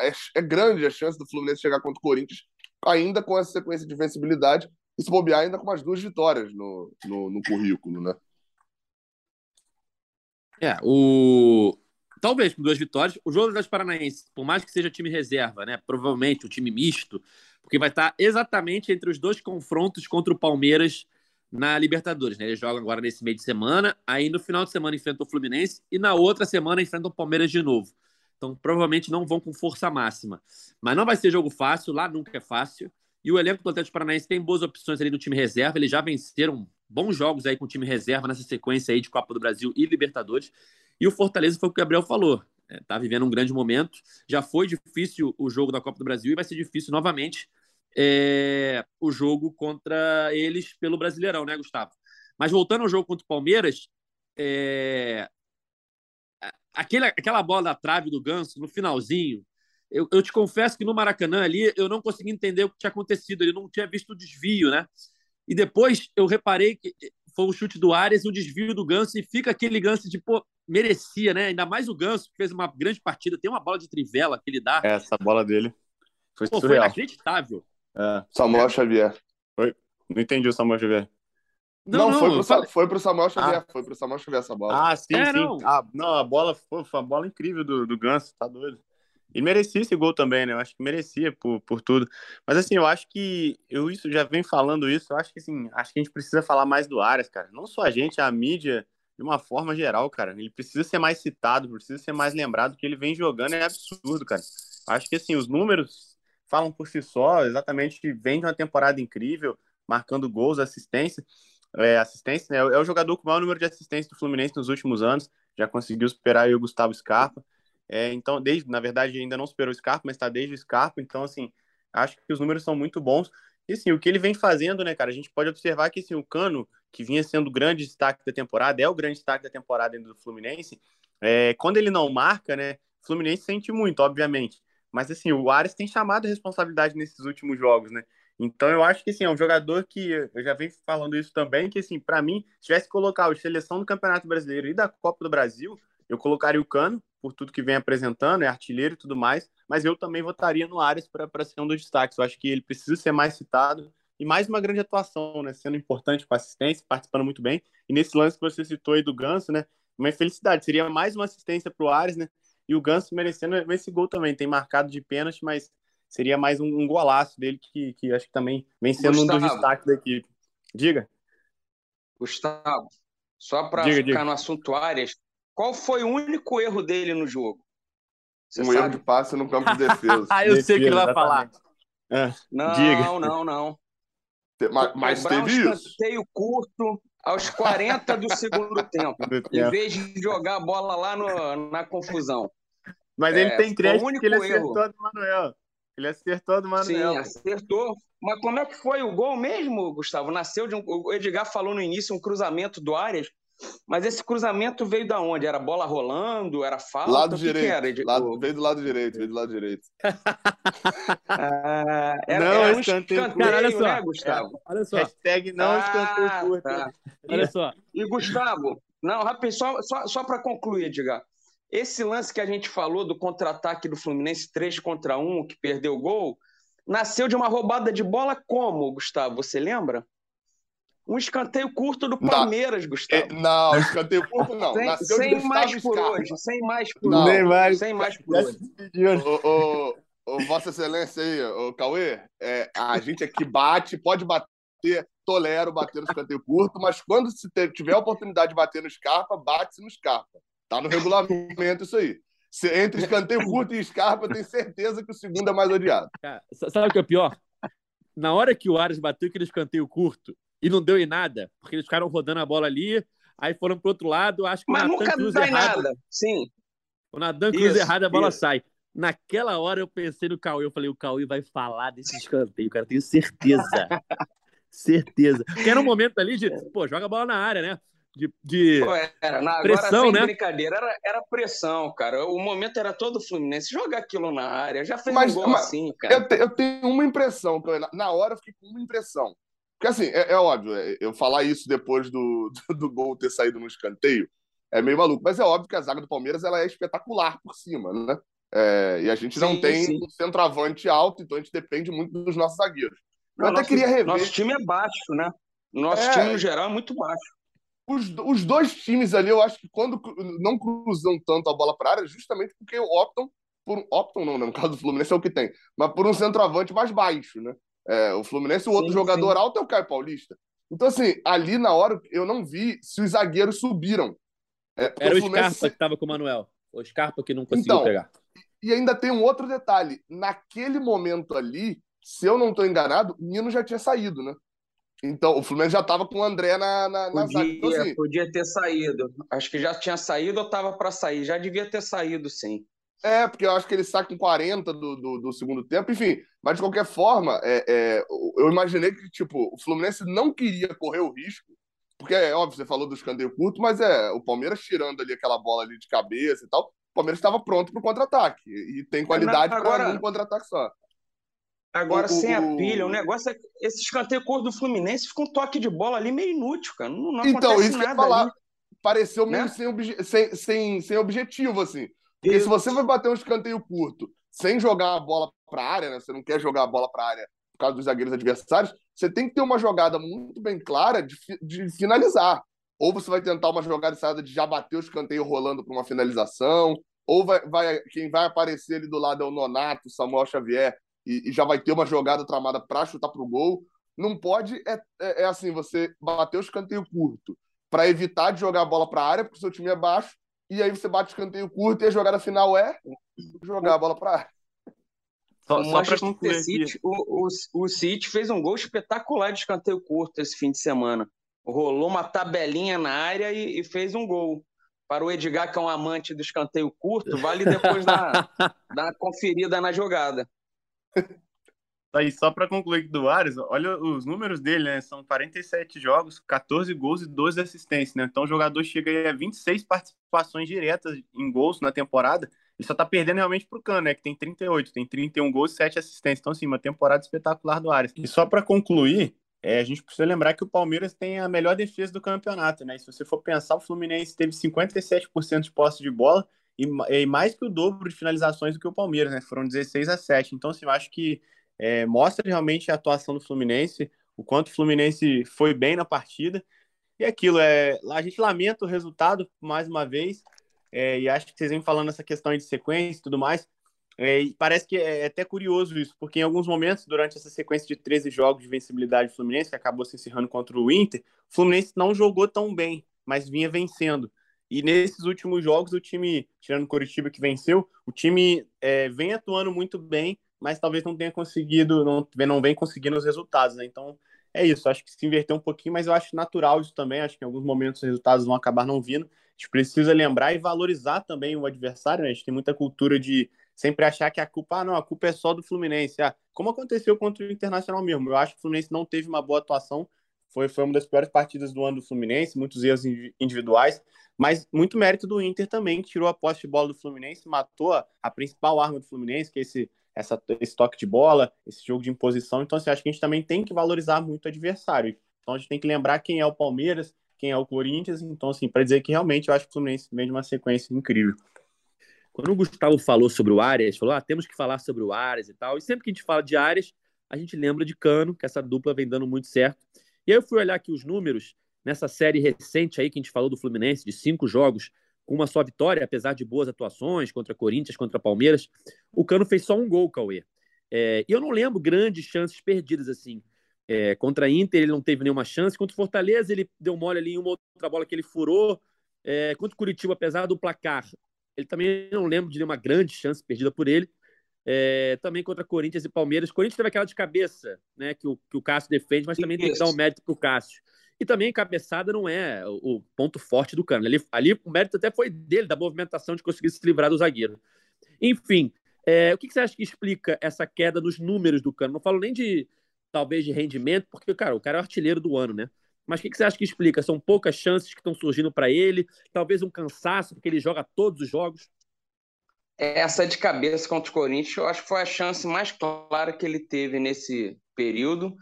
Speaker 4: é, é, é grande a chance do Fluminense chegar contra o Corinthians, ainda com essa sequência de vencibilidade, e se bobear ainda com umas duas vitórias no, no, no currículo, né?
Speaker 2: É, o. Talvez com duas vitórias. O jogo das Paranaense, por mais que seja time reserva, né? Provavelmente um time misto, porque vai estar exatamente entre os dois confrontos contra o Palmeiras na Libertadores. Né? Eles jogam agora nesse meio de semana, aí no final de semana enfrentam o Fluminense e na outra semana enfrentam o Palmeiras de novo. Então provavelmente não vão com força máxima. Mas não vai ser jogo fácil, lá nunca é fácil. E o elenco do Atlético Paranaense tem boas opções ali no time reserva. Eles já venceram bons jogos aí com o time reserva nessa sequência aí de Copa do Brasil e Libertadores. E o Fortaleza foi o que o Gabriel falou. Está é, vivendo um grande momento. Já foi difícil o jogo da Copa do Brasil e vai ser difícil novamente é, o jogo contra eles pelo Brasileirão, né, Gustavo? Mas voltando ao jogo contra o Palmeiras, é, aquele, aquela bola da trave do Ganso no finalzinho, eu, eu, te confesso que no Maracanã ali eu não consegui entender o que tinha acontecido, ele não tinha visto o desvio, né? E depois eu reparei que foi o chute do Arias e o desvio do Ganso, e fica aquele Ganso de, pô, merecia, né? Ainda mais o Ganso, que fez uma grande partida, tem uma bola de trivela que ele dá.
Speaker 5: Essa bola dele foi
Speaker 2: pô, Foi inacreditável.
Speaker 4: É. Samuel Xavier.
Speaker 5: Foi? Não entendi o Samuel Xavier.
Speaker 4: Não, não, foi, pro, falei... foi pro Samuel Xavier. Ah. Foi pro Samuel Xavier essa bola.
Speaker 5: Ah, sim, é, sim. Não. Ah, não, a bola foi, foi uma bola incrível do, do Ganso, tá doido. E merecia esse gol também, né? Eu acho que merecia por, por tudo. Mas assim, eu acho que eu isso já venho falando isso, eu acho que assim, acho que a gente precisa falar mais do Arias, cara. Não só a gente, a mídia, de uma forma geral, cara. Ele precisa ser mais citado, precisa ser mais lembrado, que ele vem jogando é absurdo, cara. Acho que assim, os números falam por si só, exatamente vem de uma temporada incrível, marcando gols, assistência. É, assistência, né? É o jogador com o maior número de assistências do Fluminense nos últimos anos, já conseguiu superar o Gustavo Scarpa. É, então, desde, na verdade, ainda não superou o Scarpa, mas está desde o Scarpa. Então, assim, acho que os números são muito bons. E, assim, o que ele vem fazendo, né, cara? A gente pode observar que, assim, o Cano, que vinha sendo o grande destaque da temporada, é o grande destaque da temporada do Fluminense. É, quando ele não marca, né, o Fluminense sente muito, obviamente. Mas, assim, o Ares tem chamado a responsabilidade nesses últimos jogos, né? Então, eu acho que, assim, é um jogador que, eu já venho falando isso também, que, assim, para mim, se tivesse que colocar a seleção do Campeonato Brasileiro e da Copa do Brasil, eu colocaria o Cano, por tudo que vem apresentando, é artilheiro e tudo mais, mas eu também votaria no Ares para ser um dos destaques. Eu acho que ele precisa ser mais citado e mais uma grande atuação, né? Sendo importante com assistência, participando muito bem. E nesse lance que você citou aí do Ganso, né? Uma felicidade. Seria mais uma assistência para o Ares, né? E o Ganso merecendo esse gol também. Tem marcado de pênalti, mas seria mais um, um golaço dele que, que acho que também vem sendo Gustavo, um dos destaques da equipe. Diga.
Speaker 3: Gustavo, só para ficar diga. no assunto Ares, qual foi o único erro dele no jogo?
Speaker 4: Você um sabe? erro de passe no campo de defesa.
Speaker 2: Ah, eu sei o que ele vai falar.
Speaker 3: É. Não, Diga. não, não.
Speaker 4: Mas, mas teve
Speaker 3: um
Speaker 4: isso.
Speaker 3: escanteio curto aos 40 do segundo tempo, em vez de jogar a bola lá no, na confusão.
Speaker 5: Mas é, ele tem crédito que ele acertou erro. do Manuel. Ele acertou do Manuel.
Speaker 3: Sim, acertou. Mas como é que foi o gol mesmo, Gustavo? Nasceu de um. O Edgar falou no início um cruzamento do Arias. Mas esse cruzamento veio da onde? Era bola rolando? Era falta?
Speaker 4: Lado direito. Era? Lado, veio do lado direito, veio do lado direito.
Speaker 3: ah, era, não, era um escanteio, Cara, olha só. né, Gustavo?
Speaker 5: É, olha só. Hashtag não ah, escanteio curto. Tá.
Speaker 3: Olha só. E, Gustavo, não, rapidinho, só, só, só para concluir, Edgar. Esse lance que a gente falou do contra-ataque do Fluminense 3 contra 1, que perdeu o gol, nasceu de uma roubada de bola como, Gustavo? Você lembra? Um escanteio curto do Palmeiras, não, Gustavo.
Speaker 4: É, não, escanteio curto não.
Speaker 3: sem, sem mais por Scarpa. hoje, sem mais por
Speaker 4: não,
Speaker 3: hoje.
Speaker 4: Mais,
Speaker 3: sem mais por hoje.
Speaker 4: Ô, ô, Vossa Excelência aí, o Cauê, é, a gente aqui bate, pode bater, tolero bater no escanteio curto, mas quando se tiver a oportunidade de bater no Scarpa, bate-se no Scarpa. Tá no regulamento isso aí. Se, entre escanteio curto e Scarpa, eu tenho certeza que o segundo é mais odiado.
Speaker 2: Cara, sabe o que é pior? Na hora que o Ares bateu aquele escanteio curto, e não deu em nada, porque eles ficaram rodando a bola ali, aí foram pro outro lado, acho que
Speaker 3: Mas o Natan cruz errado. Nada. Sim.
Speaker 2: O Natan cruz errado, a bola isso. sai. Naquela hora eu pensei no Cauê, eu falei, o Cauê vai falar desse escanteio, cara, tenho certeza. certeza. Porque era um momento ali de, pô, joga a bola na área, né? De, de pô,
Speaker 3: era, na, pressão, agora, né? brincadeira, era, era pressão, cara. O momento era todo Fluminense. Joga aquilo na área, já fez mas, um gol mas, assim, cara.
Speaker 4: Eu, te, eu tenho uma impressão, na hora eu fiquei com uma impressão. Porque, assim, é, é óbvio, é, eu falar isso depois do, do, do, gol ter saído no escanteio é meio maluco. Mas é óbvio que a zaga do Palmeiras ela é espetacular por cima, né? É, e a gente não sim, tem sim. um centroavante alto, então a gente depende muito dos nossos zagueiros.
Speaker 3: Eu até nosso, queria rever. Nosso time é baixo, né? Nosso é, time, no geral, é muito baixo.
Speaker 4: Os, os dois times ali, eu acho que quando não cruzam tanto a bola para área, justamente porque optam por. Optam, não, né? no caso do Fluminense é o que tem, mas por um centroavante mais baixo, né? É, o Fluminense, o outro sim, jogador sim. alto é o Caio Paulista. Então, assim, ali na hora eu não vi se os zagueiros subiram.
Speaker 2: É, Era o, Fluminense... Scarpa que estava com o Manuel. O Scarpa que não conseguiu então, pegar.
Speaker 4: E ainda tem um outro detalhe. Naquele momento ali, se eu não estou enganado, o Nino já tinha saído, né? Então, o Fluminense já estava com o André na, na,
Speaker 3: podia,
Speaker 4: zaga.
Speaker 3: Então, assim, podia ter saído. Acho que já tinha saído ou estava para sair. Já devia ter saído, sim.
Speaker 4: É, porque eu acho que ele sai com 40 do, do, do segundo tempo, enfim. Mas, de qualquer forma, é, é, eu imaginei que, tipo, o Fluminense não queria correr o risco, porque é óbvio, você falou do escanteio curto, mas é o Palmeiras tirando ali aquela bola ali de cabeça e tal, o Palmeiras estava pronto para o contra-ataque. E tem qualidade para um contra-ataque só.
Speaker 3: Agora, o, sem o, a pilha, o negócio é. Esse escanteio curto do Fluminense fica um toque de bola ali meio inútil, cara. Não, não então, isso que eu ia falar. Ali.
Speaker 4: Pareceu meio né? sem, obje... sem, sem, sem objetivo, assim. Porque se você vai bater um escanteio curto sem jogar a bola para a área, né? Você não quer jogar a bola para a área por causa dos zagueiros adversários, você tem que ter uma jogada muito bem clara de, de finalizar. Ou você vai tentar uma jogada ensaiada de já bater o escanteio rolando para uma finalização, ou vai, vai, quem vai aparecer ali do lado é o Nonato, Samuel Xavier, e, e já vai ter uma jogada tramada para chutar para o gol. Não pode, é, é, é, assim, você bater o escanteio curto para evitar de jogar a bola para a área, porque o seu time é baixo, e aí você bate o escanteio curto e a jogada final é jogar a bola para área.
Speaker 3: Só, só para concluir City, o, o, o City fez um gol espetacular de escanteio curto esse fim de semana. Rolou uma tabelinha na área e, e fez um gol. Para o Edgar, que é um amante do escanteio curto, vale depois dar, dar uma conferida na jogada.
Speaker 5: Aí, só para concluir do Ares, olha os números dele, né? São 47 jogos, 14 gols e 12 assistências, né? Então o jogador chega a 26 participações diretas em gols na temporada. Ele só tá perdendo realmente pro Cano, né? Que tem 38, tem 31 gols e 7 assistências. Então, assim, uma temporada espetacular do Ares. E só para concluir, é, a gente precisa lembrar que o Palmeiras tem a melhor defesa do campeonato, né? E se você for pensar, o Fluminense teve 57% de posse de bola e, e, mais que o dobro de finalizações do que o Palmeiras, né? Foram 16 a 7. Então, assim, eu acho que é, mostra realmente a atuação do Fluminense, o quanto o Fluminense foi bem na partida. E aquilo, é, a gente lamenta o resultado mais uma vez, é, e acho que vocês vêm falando essa questão de sequência e tudo mais. É, e parece que é até curioso isso, porque em alguns momentos, durante essa sequência de 13 jogos de vencibilidade do Fluminense, que acabou se encerrando contra o Inter, o Fluminense não jogou tão bem, mas vinha vencendo. E nesses últimos jogos, o time, tirando o Curitiba que venceu, o time é, vem atuando muito bem, mas talvez não tenha conseguido, não, não vem conseguindo os resultados, né? Então, é isso. Acho que se inverter um pouquinho, mas eu acho natural isso também. Acho que em alguns momentos os resultados vão acabar não vindo. A gente precisa lembrar e valorizar também o adversário, né? A gente tem muita cultura de sempre achar que a culpa, ah, não, a culpa é só do Fluminense. Ah, como aconteceu contra o Internacional mesmo. Eu acho que o Fluminense não teve uma boa atuação. Foi, foi uma das piores partidas do ano do Fluminense, muitos erros individuais, mas muito mérito do Inter também, que tirou a posse de bola do Fluminense, matou a, a principal arma do Fluminense, que é esse essa, esse toque de bola, esse jogo de imposição. Então, assim, acho que a gente também tem que valorizar muito o adversário. Então, a gente tem que lembrar quem é o Palmeiras, quem é o Corinthians. Então, assim, para dizer que realmente eu acho que o Fluminense vem de uma sequência incrível.
Speaker 2: Quando o Gustavo falou sobre o Arias, falou: ah, temos que falar sobre o Arias e tal. E sempre que a gente fala de Arias, a gente lembra de Cano, que essa dupla vem dando muito certo. E aí eu fui olhar aqui os números nessa série recente aí que a gente falou do Fluminense, de cinco jogos com uma só vitória, apesar de boas atuações contra Corinthians, contra Palmeiras, o Cano fez só um gol, Cauê. É, e eu não lembro grandes chances perdidas assim. É, contra a Inter ele não teve nenhuma chance, contra o Fortaleza ele deu mole ali em uma outra bola que ele furou. É, contra o Curitiba, apesar do placar, ele também não lembro de nenhuma grande chance perdida por ele. É, também contra Corinthians e Palmeiras. Corinthians teve aquela de cabeça, né, que o, que o Cássio defende, mas também tem que dar um mérito para o Cássio. E também cabeçada não é o, ponto forte do Cano. Ali, ali o mérito até foi dele, da movimentação de conseguir se livrar do zagueiro. Enfim, é, o que, que, você acha que explica essa queda nos números do Cano? Não falo nem de, talvez, de rendimento, porque, cara, o cara é o artilheiro do ano, né? Mas o que, que você acha que explica? São poucas chances que estão surgindo para ele, talvez um cansaço, porque ele joga todos os jogos?
Speaker 3: Essa de cabeça contra o Corinthians, eu acho que foi a chance mais clara que ele teve nesse período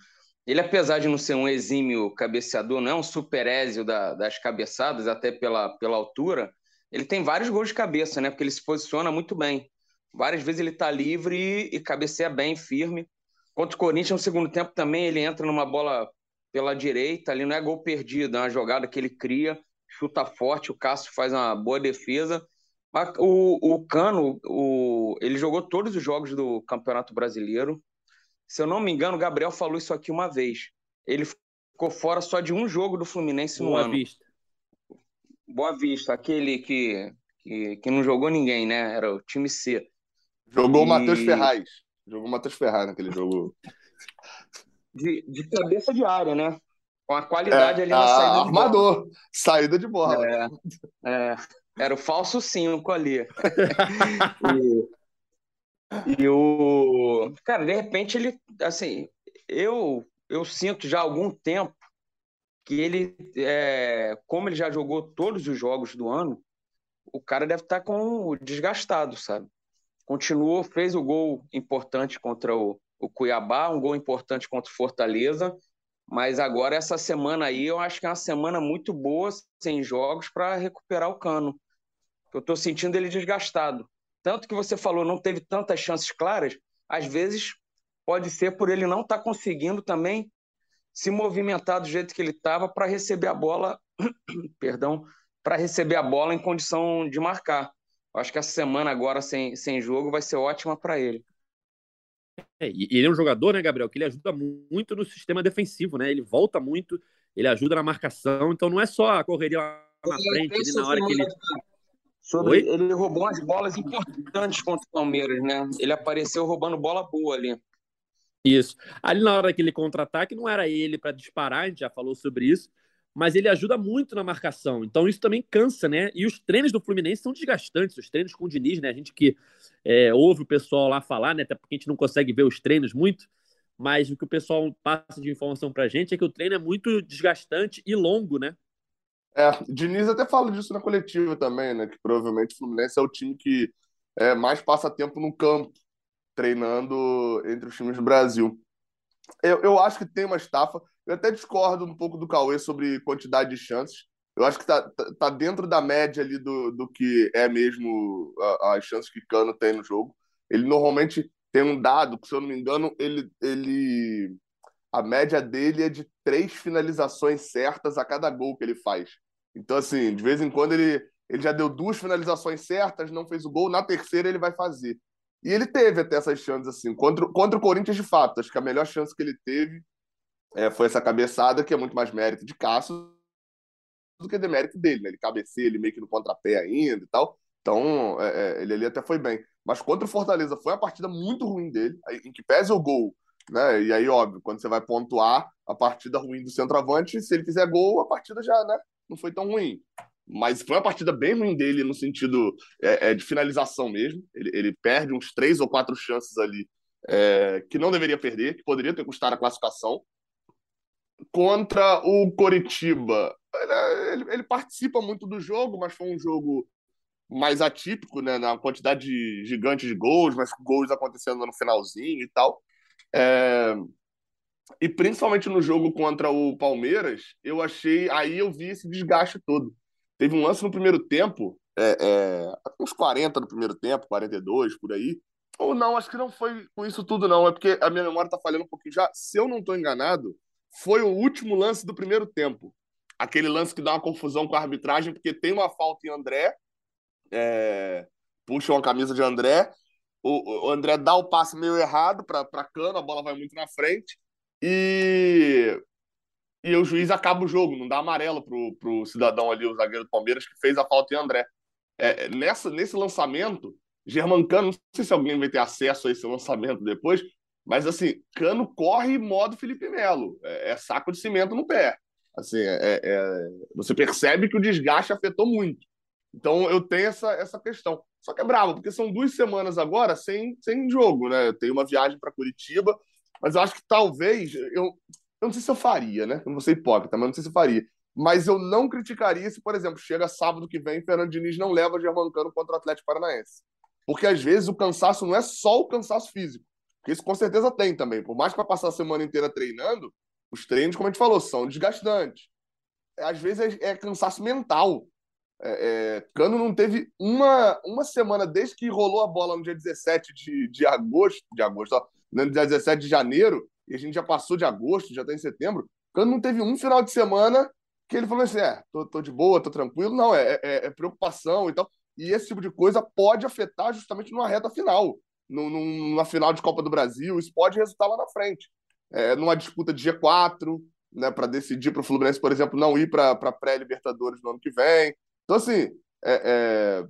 Speaker 3: ele, apesar de não ser um exímio cabeceador, não é um superésio da, das cabeçadas, até pela, pela altura, ele tem vários gols de cabeça, né? Porque ele se posiciona muito bem. Várias vezes ele está livre e, e cabeceia bem, firme. Contra o Corinthians, no segundo tempo também, ele entra numa bola pela direita, ali não é gol perdido, é uma jogada que ele cria, chuta forte, o Cássio faz uma boa defesa. O, o Cano, o, ele jogou todos os jogos do Campeonato Brasileiro. Se eu não me engano, o Gabriel falou isso aqui uma vez. Ele ficou fora só de um jogo do Fluminense no
Speaker 2: Boa
Speaker 3: ano.
Speaker 2: Vista.
Speaker 3: Boa Vista, aquele que, que, que não jogou ninguém, né? Era o time C.
Speaker 4: Jogou
Speaker 3: E-
Speaker 4: o Matheus Ferraz. Jogou o Matheus Ferraz naquele jogo.
Speaker 3: De, de cabeça de área, né? Com a qualidade ali na
Speaker 4: ah,
Speaker 3: saída de bola.
Speaker 4: armador. Saída de bola.
Speaker 3: É, é, era o falso 5 ali. e, e o. Cara, de repente ele. Assim, eu, eu sinto já há algum tempo que ele. É, como ele já jogou todos os jogos do ano, o cara deve estar com o desgastado, sabe? Continuou, fez o gol importante contra o, o Cuiabá, um gol importante contra o Fortaleza. Mas agora, essa semana aí, eu acho que é uma semana muito boa, sem jogos, para recuperar o cano. Eu estou sentindo ele desgastado. Tanto que você falou, não teve tantas chances claras, às vezes pode ser por ele não estar conseguindo também se movimentar do jeito que ele estava para receber a bola, perdão, para receber a bola em condição de marcar. Acho que essa semana agora sem, sem jogo vai ser ótima para ele.
Speaker 2: É, e ele é um jogador, né, Gabriel, que ele ajuda muito no sistema defensivo, né? Ele volta muito, ele ajuda na marcação, então não é só a correria lá na frente, ali na hora que ele.
Speaker 3: Sobre,
Speaker 2: Oi?
Speaker 3: ele roubou umas bolas importantes contra o Palmeiras, né? Ele apareceu roubando bola boa ali.
Speaker 2: Isso. Ali na hora que ele contra-ataque, não era ele para disparar, a gente já falou sobre isso, mas ele ajuda muito na marcação. Então isso também cansa, né? E os treinos do Fluminense são desgastantes, os treinos com o Diniz, né? A gente que é, ouve o pessoal lá falar, né? Até porque a gente não consegue ver os treinos muito, mas o que o pessoal passa de informação pra gente é que o treino é muito desgastante e longo, né?
Speaker 4: É, Diniz até fala disso na coletiva também, né? Que provavelmente o Fluminense é o time que é, mais passa tempo no campo, treinando entre os times do Brasil. Eu, eu acho que tem uma estafa. Eu até discordo um pouco do Cauê sobre quantidade de chances. Eu acho que tá, tá, tá dentro da média ali do, do que é mesmo a- as chances que Cano tem no jogo. Ele normalmente tem um dado, que, se eu não me engano, ele, ele a média dele é de três finalizações certas a cada gol que ele faz. Então, assim, de vez em quando ele, ele já deu duas finalizações certas, não fez o gol, na terceira ele vai fazer. E ele teve até essas chances, assim, contra, contra o Corinthians, de fato. Acho que a melhor chance que ele teve é, foi essa cabeçada, que é muito mais mérito de Cássio do que demérito dele, né? Ele cabeceia, ele meio que no contrapé ainda e tal. Então, é, é, ele ali até foi bem. Mas contra o Fortaleza foi uma partida muito ruim dele, em que pese o gol, né? E aí, óbvio, quando você vai pontuar a partida ruim do centroavante, se ele fizer gol, a partida já, né? Não foi tão ruim. Mas foi uma partida bem ruim dele no sentido é, é, de finalização mesmo. Ele, ele perde uns três ou quatro chances ali é, que não deveria perder, que poderia ter custado a classificação. Contra o Coritiba, ele, ele- participa muito do jogo, mas foi um jogo mais atípico, né? Na quantidade gigante de gols, mas gols acontecendo no finalzinho e tal. É, E principalmente no jogo contra o Palmeiras, eu achei. Aí eu vi esse desgaste todo. Teve um lance no primeiro tempo, é, é, uns 40 no primeiro tempo, 42 por aí. Ou não, acho que não foi com isso tudo, não. É porque a minha memória tá falhando um pouquinho já. Se eu não estou enganado, foi o último lance do primeiro tempo. Aquele lance que dá uma confusão com a arbitragem, porque tem uma falta em André, é, puxa uma camisa de André, o, o André dá o passe meio errado para Cano, a bola vai muito na frente, e, e o juiz acaba o jogo, não dá amarelo pro, pro cidadão ali, o zagueiro do Palmeiras, que fez a falta em André. É, nessa, nesse lançamento, Germancano, não sei se alguém vai ter acesso a esse lançamento depois, mas assim, Cano corre modo Felipe Melo, é, é saco de cimento no pé. Assim, é, é, você percebe que o desgaste afetou muito. Então eu tenho essa, essa questão. Só que é bravo, porque são duas semanas agora sem, sem jogo, né? Eu tenho uma viagem para Curitiba, mas eu acho que talvez eu, eu não sei se eu faria, né? Eu não vou ser hipócrita, mas não sei se eu faria. Mas eu não criticaria se, por exemplo, chega sábado que vem Fernando Diniz não leva Germancano contra o Atlético Paranaense. Porque às vezes o cansaço não é só o cansaço físico, que isso com certeza tem também. Por mais que vai passar a semana inteira treinando, Os treinos, como a gente falou, são desgastantes. Às vezes é, é cansaço mental. É, é, Cano não teve uma, uma semana desde que rolou a bola no dia 17 de, de agosto, de agosto, ó, no dia 17 de janeiro, e a gente já passou de agosto, já está em setembro. Cano não teve um final de semana que ele falou assim: é, tô, tô de boa, tô tranquilo. Não, é, é, é, preocupação e tal. E esse tipo de coisa pode afetar justamente numa reta final, numa final de Copa do Brasil. Isso pode resultar lá na frente. É, numa disputa de G4, né, para decidir para o Fluminense, por exemplo, não ir para pré-Libertadores no ano que vem. Então, assim, é, é,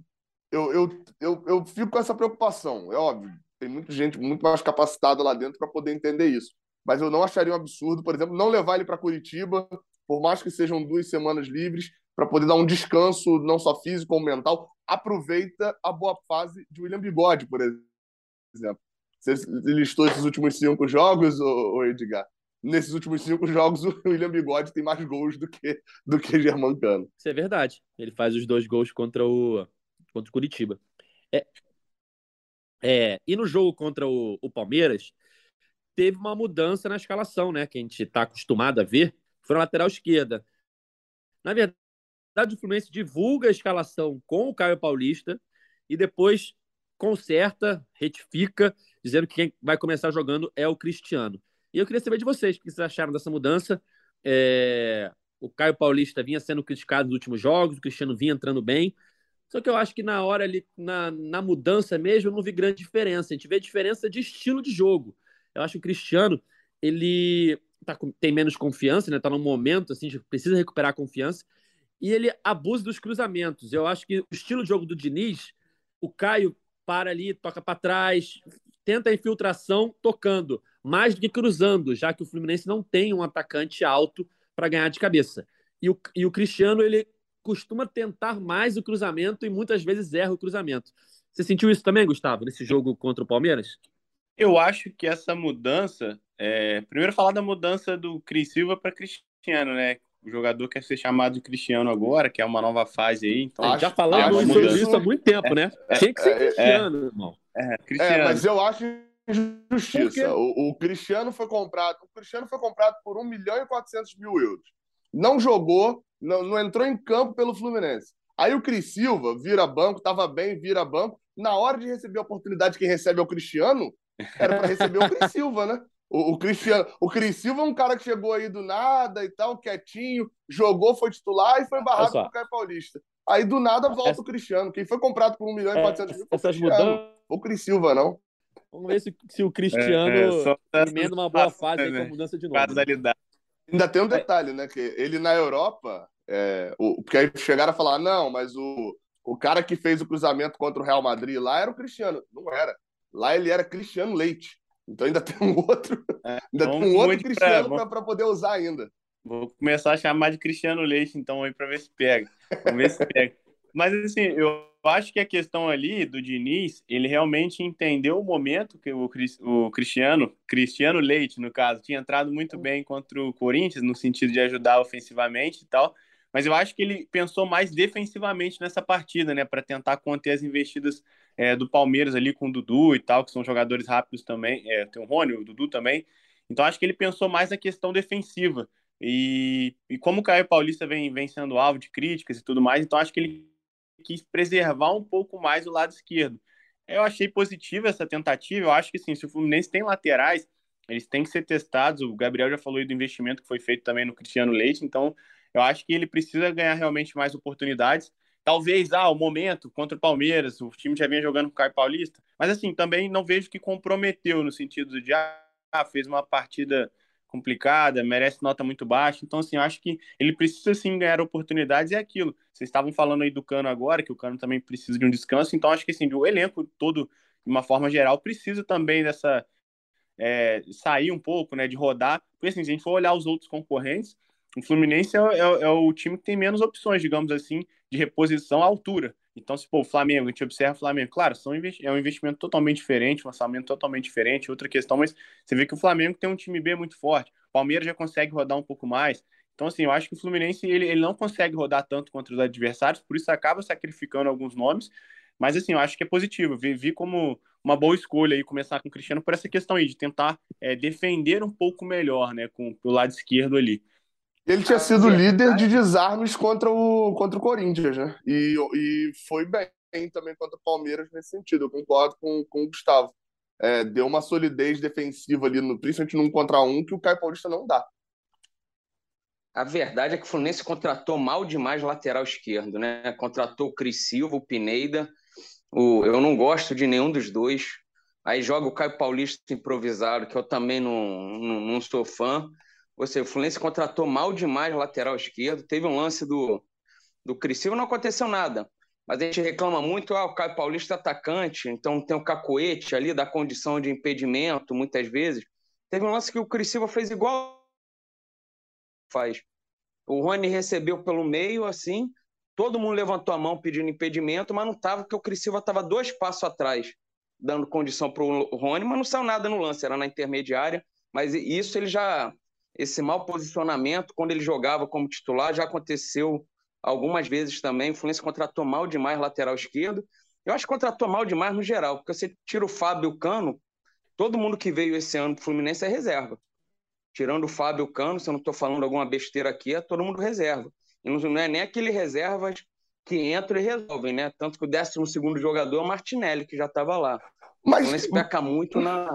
Speaker 4: eu, eu, eu, eu fico com essa preocupação. É óbvio, tem muita gente muito mais capacitada lá dentro para poder entender isso. Mas eu não acharia um absurdo, por exemplo, não levar ele para Curitiba, por mais que sejam duas semanas livres, para poder dar um descanso, não só físico, como mental. Aproveita a boa fase de William Bigode, por exemplo. Você listou esses últimos cinco jogos, ô Edgar? nesses últimos cinco jogos, o William Bigode tem mais gols do que, do que Germancano.
Speaker 2: Isso é verdade. Ele faz os dois gols contra o, contra o Curitiba. É, é, e no jogo contra o, o Palmeiras, teve uma mudança na escalação, né? Que a gente está acostumado a ver. Foi na lateral esquerda. Na verdade, o Fluminense divulga a escalação com o Caio Paulista e depois conserta, retifica, dizendo que quem vai começar jogando é o Cristiano. E eu queria saber de vocês, o que vocês acharam dessa mudança. É... O Caio Paulista vinha sendo criticado nos últimos jogos, o Cristiano vinha entrando bem. Só que eu acho que na hora ali, na, na mudança mesmo, eu não vi grande diferença. A gente vê diferença de estilo de jogo. Eu acho que o Cristiano, ele tá, tem menos confiança, né? Tá num momento assim, precisa recuperar a confiança. E ele abusa dos cruzamentos. Eu acho que o estilo de jogo do Diniz, o Caio para ali, toca para trás, tenta a infiltração tocando mais do que cruzando, já que o Fluminense não tem um atacante alto para ganhar de cabeça. E o, e o Cristiano, ele costuma tentar mais o cruzamento e muitas vezes erra o cruzamento. Você sentiu isso também, Gustavo, nesse jogo contra o Palmeiras?
Speaker 5: Eu acho que essa mudança. É... Primeiro, falar da mudança do Cris Silva para Cristiano, né? O jogador quer ser chamado de Cristiano agora, que é uma nova fase aí. Então,
Speaker 2: acho, já falamos sobre isso há muito tempo, é, né? É, Tinha que ser é, Cristiano, irmão.
Speaker 4: É, Cristiano. É, mas eu acho injustiça. O, o, Cristiano foi comprado. O Cristiano foi comprado por 1 milhão e 400 mil euros. Não jogou, não, não entrou em campo pelo Fluminense. Aí o Cris Silva vira banco, estava bem, vira banco. Na hora de receber a oportunidade, quem recebe é o Cristiano, era para receber o Cris Silva, né? O, o, Cristiano, o Cris Silva é um cara que chegou aí do nada e tal, quietinho, jogou, foi titular e foi barrado pro Caio Paulista. Aí do nada volta Essa... o Cristiano. Quem foi comprado por 1 milhão e 400 mil foi o Cristiano. O Cris Silva, não.
Speaker 2: Vamos ver se, se o Cristiano é, é, emenda uma boa fase né? com a mudança de novo.
Speaker 5: Né?
Speaker 4: Ainda tem um detalhe, né? Que ele na Europa, é, o, porque aí chegaram a falar, não, mas o, o cara que fez o cruzamento contra o Real Madrid lá era o Cristiano. Não era. Lá ele era Cristiano Leite. Então ainda tem um outro, é, ainda tem um outro Cristiano para poder usar ainda.
Speaker 5: Vou começar a chamar de Cristiano Leite, então, aí, para ver se pega. Vamos ver se pega. Mas, assim, eu acho que a questão ali do Diniz, ele realmente entendeu o momento que o, o Cristiano, Cristiano Leite, no caso, tinha entrado muito bem contra o Corinthians, no sentido de ajudar ofensivamente e tal. Mas eu acho que ele pensou mais defensivamente nessa partida, né, para tentar conter as investidas é, do Palmeiras ali com o Dudu e tal, que são jogadores rápidos também. É, tem o Rony, o Dudu também. Então acho que ele pensou mais na questão defensiva. E, e como o Caio Paulista vem, vem sendo alvo de críticas e tudo mais, então acho que ele quis preservar um pouco mais o lado esquerdo. Eu achei positiva essa tentativa. Eu acho que sim, se o Fluminense tem laterais, eles têm que ser testados. O Gabriel já falou aí do investimento que foi feito também no Cristiano Leite, então eu acho que ele precisa ganhar realmente mais oportunidades. Talvez, ah, o momento contra o Palmeiras, o time já vinha jogando com o Caio Paulista, mas assim, também não vejo que comprometeu no sentido de, ah, fez uma partida complicada, merece nota muito baixa. Então, assim, acho que ele precisa sim ganhar oportunidades e é aquilo. Vocês estavam falando aí do Cano agora, que o Cano também precisa de um descanso, então acho que assim, o elenco todo, de uma forma geral, precisa também dessa. É, sair um pouco, né, de rodar, porque assim, se a gente for olhar os outros concorrentes, o Fluminense é, é, é o time que tem menos opções, digamos assim, de reposição à altura. Então, se pô, o Flamengo, a gente observa o Flamengo, claro, são, é um investimento totalmente diferente, um orçamento totalmente diferente, outra questão, mas você vê que o Flamengo tem um time B muito forte, o Palmeiras já consegue rodar um pouco mais. Então, assim, eu acho que o Fluminense ele, ele não consegue rodar tanto contra os adversários, por isso acaba sacrificando alguns nomes, Mas assim, eu acho que é positivo. Vi, vi como uma boa escolha aí começar com o Cristiano por essa questão aí, de tentar é, defender um pouco melhor, né, com o lado esquerdo ali.
Speaker 4: Ele tinha sido líder de desarmes contra o, contra o Corinthians, né? E, e foi bem também contra o Palmeiras nesse sentido. Eu concordo com, com o Gustavo. É, deu uma solidez defensiva ali, no, principalmente num contra um, que o Caio Paulista não dá.
Speaker 3: A verdade é que o Fluminense contratou mal demais lateral esquerdo, né? Contratou o Cris Silva, o Pineda. O, eu não gosto de nenhum dos dois. Aí joga o Caio Paulista improvisado, que eu também não, não, não sou fã. Ou seja, o Fluminense contratou mal demais lateral esquerdo. Teve um lance do, do Cris Silva, não aconteceu nada. Mas a gente reclama muito, ah, o Caio Paulista é atacante, então tem o cacoete ali da condição de impedimento, muitas vezes. Teve um lance que o Cris Silva fez igual faz. O Rony recebeu pelo meio, assim, todo mundo levantou a mão pedindo impedimento, mas não estava, porque o Cris Silva estava dois passos atrás, dando condição para o Rony, mas não saiu nada no lance, era na intermediária. Mas isso ele já. Esse mau posicionamento, quando ele jogava como titular, já aconteceu algumas vezes também. O Fluminense contratou mal demais lateral esquerdo. Eu acho que contratou mal demais no geral, porque você tira o Fábio o Cano, todo mundo que veio esse ano para o Fluminense é reserva tirando o Fábio Cano, se eu não estou falando alguma besteira aqui, é todo mundo reserva. E não é nem aquele reservas que entram e resolvem, né? Tanto que o 12 jogador é o Martinelli, que já estava lá. Mas então, se peca muito na,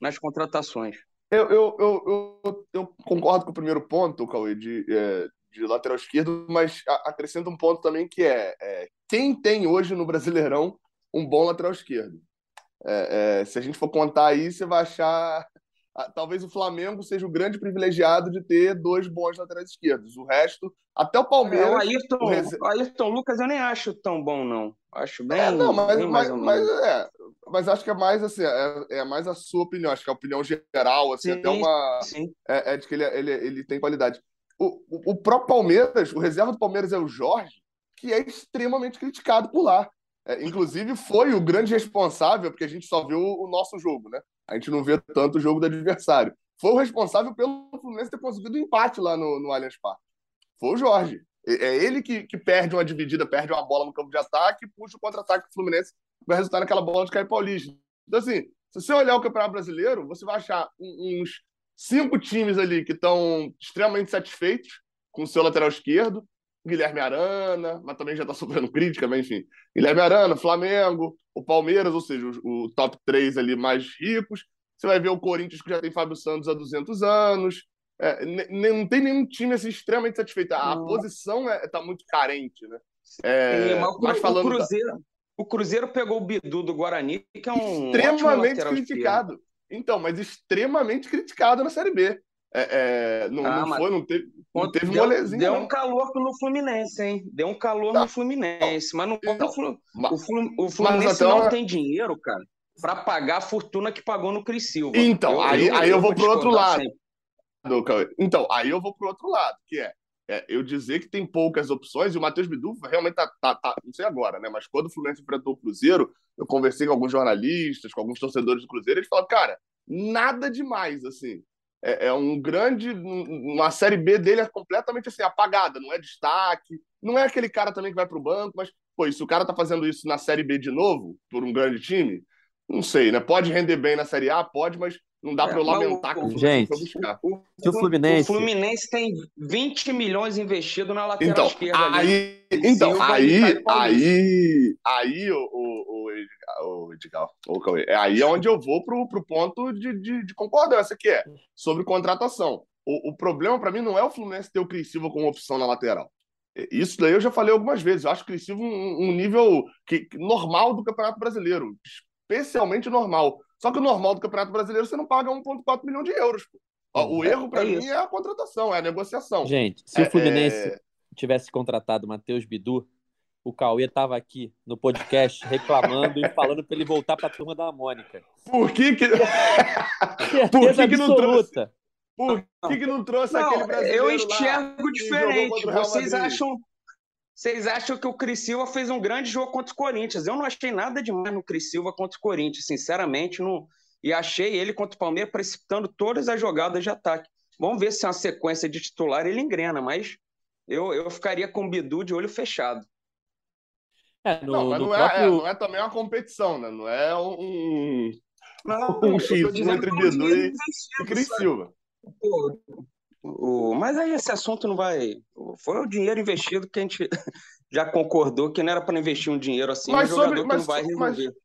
Speaker 3: nas contratações.
Speaker 4: Eu, eu, eu, eu, eu concordo com o primeiro ponto, Cauê, de, é, de lateral esquerdo, mas acrescento um ponto também que é, é quem tem hoje no Brasileirão um bom lateral esquerdo? É, é, se a gente for contar aí, você vai achar talvez o Flamengo seja o grande privilegiado de ter dois bons laterais esquerdos. O resto, até o Palmeiras. É, o
Speaker 3: Ayrton, o Reze... Ayrton Lucas eu nem acho tão bom, não. Acho bem. É,
Speaker 4: não, mas, mas, mas, é, mas acho que é mais assim, é, é, mais a sua opinião, acho que é a opinião geral, assim, sim, até uma. Sim. É, é, de que ele, ele, ele tem qualidade. O, o, o próprio Palmeiras, o reserva do Palmeiras é o Jorge, que é extremamente criticado por lá. É, inclusive, foi o grande responsável, porque a gente só viu o nosso jogo, né? A gente não vê tanto o jogo do adversário. Foi o responsável pelo Fluminense ter conseguido um empate lá no, no Allianz Parque. Foi o Jorge. É ele que, que perde uma dividida, perde uma bola no campo de ataque puxa o contra-ataque do Fluminense vai resultar naquela bola de Caio Paulista. Então, assim, se você olhar o Campeonato Brasileiro, você vai achar uns cinco times ali que estão extremamente satisfeitos com o seu lateral esquerdo, Guilherme Arana, mas também já está sofrendo crítica, mas enfim. Guilherme Arana, Flamengo, o Palmeiras, ou seja, o, o, top 3 ali mais ricos. Você vai ver o Corinthians, que já tem Fábio Santos há 200 anos. É, não tem nenhum time assim, extremamente satisfeito. A, a posição está é, tá muito carente, né?
Speaker 3: É, mas, mas falando o Cruzeiro, da... o Cruzeiro pegou o Bidu do Guarani, que é um
Speaker 4: extremamente criticado. Então, mas extremamente criticado na Série B. É, é, não, ah, não foi, não teve, não teve
Speaker 3: deu,
Speaker 4: molezinha.
Speaker 3: Deu não. um calor no Fluminense, hein? Deu um calor tá. no Fluminense. Mas não, então, o, Flu, o Fluminense não tem dinheiro, cara, para pagar a fortuna que pagou no Cris Silva.
Speaker 4: Então, eu, aí, eu, aí eu, vou pro outro lado. Então, aí eu vou pro outro lado, que é, é, eu dizer que tem poucas opções, e o Matheus Bidu realmente tá, tá, tá, não sei agora, né? Mas quando o Fluminense enfrentou o Cruzeiro, eu conversei com alguns jornalistas, com alguns torcedores do Cruzeiro, eles falaram, cara, nada demais, assim é, é, um grande. Uma série B dele é completamente assim, apagada, não é destaque. Não é aquele cara também que vai para o banco, mas, pô, se o cara tá fazendo isso na série B de novo, por um grande time, não sei, né? Pode render bem na série A, pode, mas não dá é, para eu lamentar que o
Speaker 2: Fluminense gente, buscar. O, o, Fluminense...
Speaker 3: o Fluminense tem 20 milhões investido na lateral
Speaker 4: então,
Speaker 3: esquerda.
Speaker 4: Aí, ali. Então, aí, aí, aí, o, o, o Edgar, o Cauê, é aí é onde eu vou pro, pro ponto de, de, de concordância, que é sobre contratação. O, o problema para mim não é o Fluminense ter o Cris Silva como opção na lateral. Isso daí eu já falei algumas vezes. Eu acho o Cris Silva um, um nível que, normal do Campeonato Brasileiro, especialmente normal. Só que o normal do Campeonato Brasileiro você não paga 1,4 milhão de euros. O é, erro para é mim é a contratação, é a negociação.
Speaker 2: Gente, se é, o Fluminense é... tivesse contratado Matheus Bidu, o Cauê estava aqui no podcast reclamando e falando para ele voltar para a turma da Mônica.
Speaker 4: Por que que, Por que, que não trouxe? Por que, que não trouxe não, aquele brasileiro
Speaker 3: Eu enxergo diferente. Vocês acham vocês acham que o Cris Silva fez um grande jogo contra o Corinthians? Eu não achei nada demais no Cris Silva contra o Corinthians, sinceramente. Não... E achei ele contra o Palmeiras precipitando todas as jogadas de ataque. Vamos ver se é uma sequência de titular ele engrena, mas eu, eu ficaria com o Bidu de olho fechado.
Speaker 4: É, no, não, mas não, próprio... é, não é também uma competição, né? Não é um, não, um X entre Bidu e, e Cris Silva.
Speaker 3: Pô, o, mas aí esse assunto não vai. Foi o dinheiro investido que a gente já concordou que não era para investir um dinheiro assim, mas um sobre, jogador mas, que não vai resolver.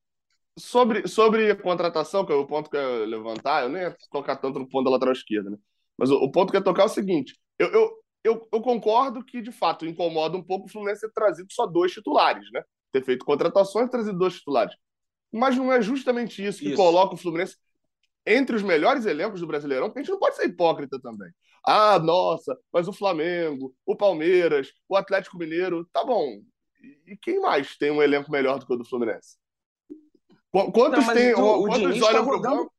Speaker 4: Sobre, sobre a contratação, que é o ponto que eu ia levantar, eu nem ia tocar tanto no ponto da lateral esquerda, né? Mas o, o ponto que eu ia tocar é o seguinte: eu, eu, eu, eu, concordo que, de fato, incomoda um pouco o Fluminense ter trazido só dois titulares, né? Ter feito contratações e trazido dois titulares. Mas não é justamente isso que isso. coloca o Fluminense entre os melhores elencos do Brasileirão, porque a gente não pode ser hipócrita também. Ah, nossa, mas o Flamengo, o Palmeiras, o Atlético Mineiro, tá bom. E quem mais tem um elenco melhor do que o do Fluminense? Quantos não, tem? O, quantos tá olham tá pro banco?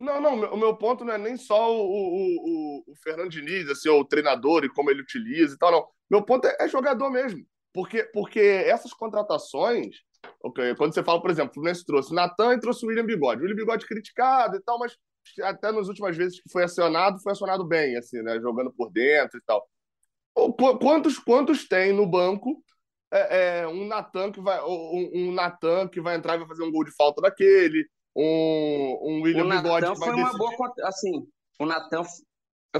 Speaker 4: Não, não, o meu ponto não é nem só o, o, o, o Fernando Diniz, assim, o treinador e como ele utiliza e tal, não. Meu ponto é, é jogador mesmo. Porque, porque essas contratações, okay, quando você fala, por exemplo, o Fluminense trouxe Natan e trouxe o William Bigode. O William Bigode criticado e tal, mas até nas últimas vezes que foi acionado, foi acionado bem, assim, né? Jogando por dentro e tal. Quantos, quantos tem no banco é, é, um Natan que vai um, um Natan que vai entrar e vai fazer um gol de falta daquele, um, um William o Bigode que vai
Speaker 3: foi uma boa assim, o Natan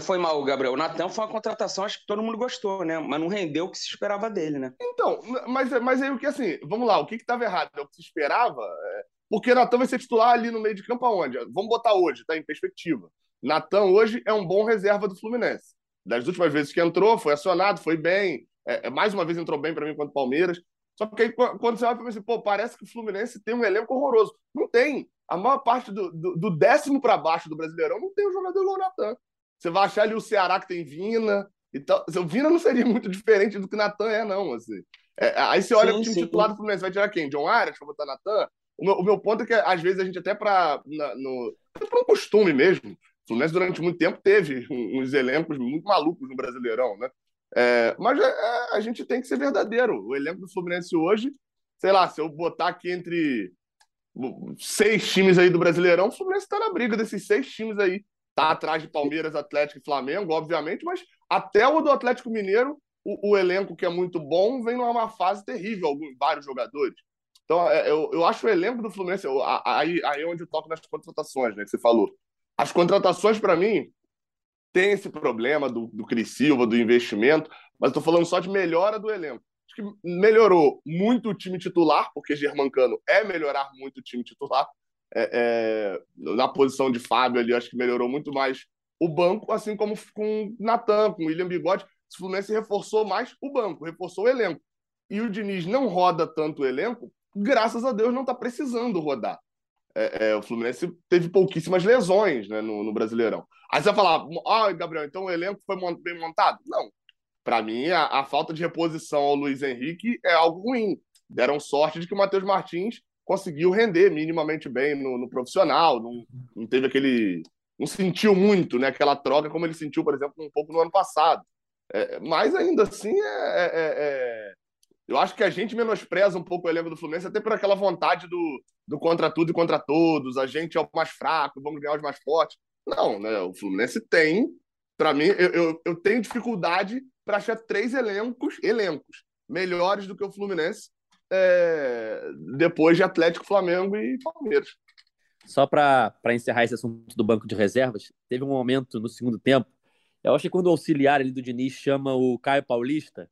Speaker 3: foi mal, Gabriel. O Natan foi uma contratação, acho que todo mundo gostou, né? Mas não rendeu o que se esperava dele, né?
Speaker 4: Então, mas, mas aí o que assim, vamos lá, o que estava errado? É o que se esperava? É, porque Natan vai ser titular ali no meio de campo aonde? Vamos botar hoje, tá? Em perspectiva. Natan hoje é um bom reserva do Fluminense. Das últimas vezes que entrou, foi acionado, foi bem. É, é mais uma vez entrou bem para mim contra o Palmeiras. Só que aí, quando você olha para assim, pô, parece que o Fluminense tem um elenco horroroso. Não tem. A maior parte do, do, do décimo para baixo do Brasileirão não tem um jogador igual o Natan. Você vai achar ali o Ceará que tem Vina. Então, o Vina não seria muito diferente do que Natan é, não. Assim. É, aí você olha sim, o time sim. titular do Fluminense, vai tirar quem? John Arias para botar Natan? O meu, o meu, ponto é que, às vezes, a gente até para um costume mesmo, o Fluminense durante muito tempo teve uns elencos muito malucos no Brasileirão, né? É, mas é, é, a gente tem que ser verdadeiro. O elenco do Fluminense hoje, sei lá, se eu botar aqui entre seis times aí do Brasileirão, o Fluminense está na briga desses seis times aí. Tá atrás de Palmeiras, Atlético e Flamengo, obviamente, mas até o do Atlético Mineiro, o, o elenco que é muito bom, vem numa fase terrível, alguns, vários jogadores. Então, é, eu, eu acho o elenco do Fluminense, aí, aí é onde eu toco nas contratações, né, que você falou. As contratações, para mim, tem esse problema do, do Cris Silva, do investimento, mas estou falando só de melhora do elenco. Acho que melhorou muito o time titular, porque Germancano é melhorar muito o time titular. É, é, na posição de Fábio ali, acho que melhorou muito mais o banco, assim como com Natan, com William Bigode. O Fluminense reforçou mais o banco, reforçou o elenco. E o Diniz não roda tanto o elenco graças a Deus, não está precisando rodar. É, é, o Fluminense teve pouquíssimas lesões né, no, no, Brasileirão. Aí você vai falar, ah, Gabriel, então o elenco foi bem montado? Não. Para mim, a, a, falta de reposição ao Luiz Henrique é algo ruim. Deram sorte de que o Matheus Martins conseguiu render minimamente bem no, no profissional, não, não, teve aquele. não sentiu muito né, aquela troca como ele sentiu, por exemplo, um pouco no ano passado. É, mas ainda assim é, é, é eu acho que a gente menospreza um pouco o elenco do Fluminense, até por aquela vontade do, do contra tudo e contra todos, a gente é o mais fraco, vamos ganhar os mais fortes. Não, né? O Fluminense tem, para mim, eu, eu, eu, tenho dificuldade para achar três elencos, elencos melhores do que o Fluminense é, depois de Atlético, Flamengo e Palmeiras.
Speaker 2: Só para encerrar esse assunto do banco de reservas, teve um momento no segundo tempo, eu acho que quando o auxiliar ali do Diniz chama o Caio Paulista,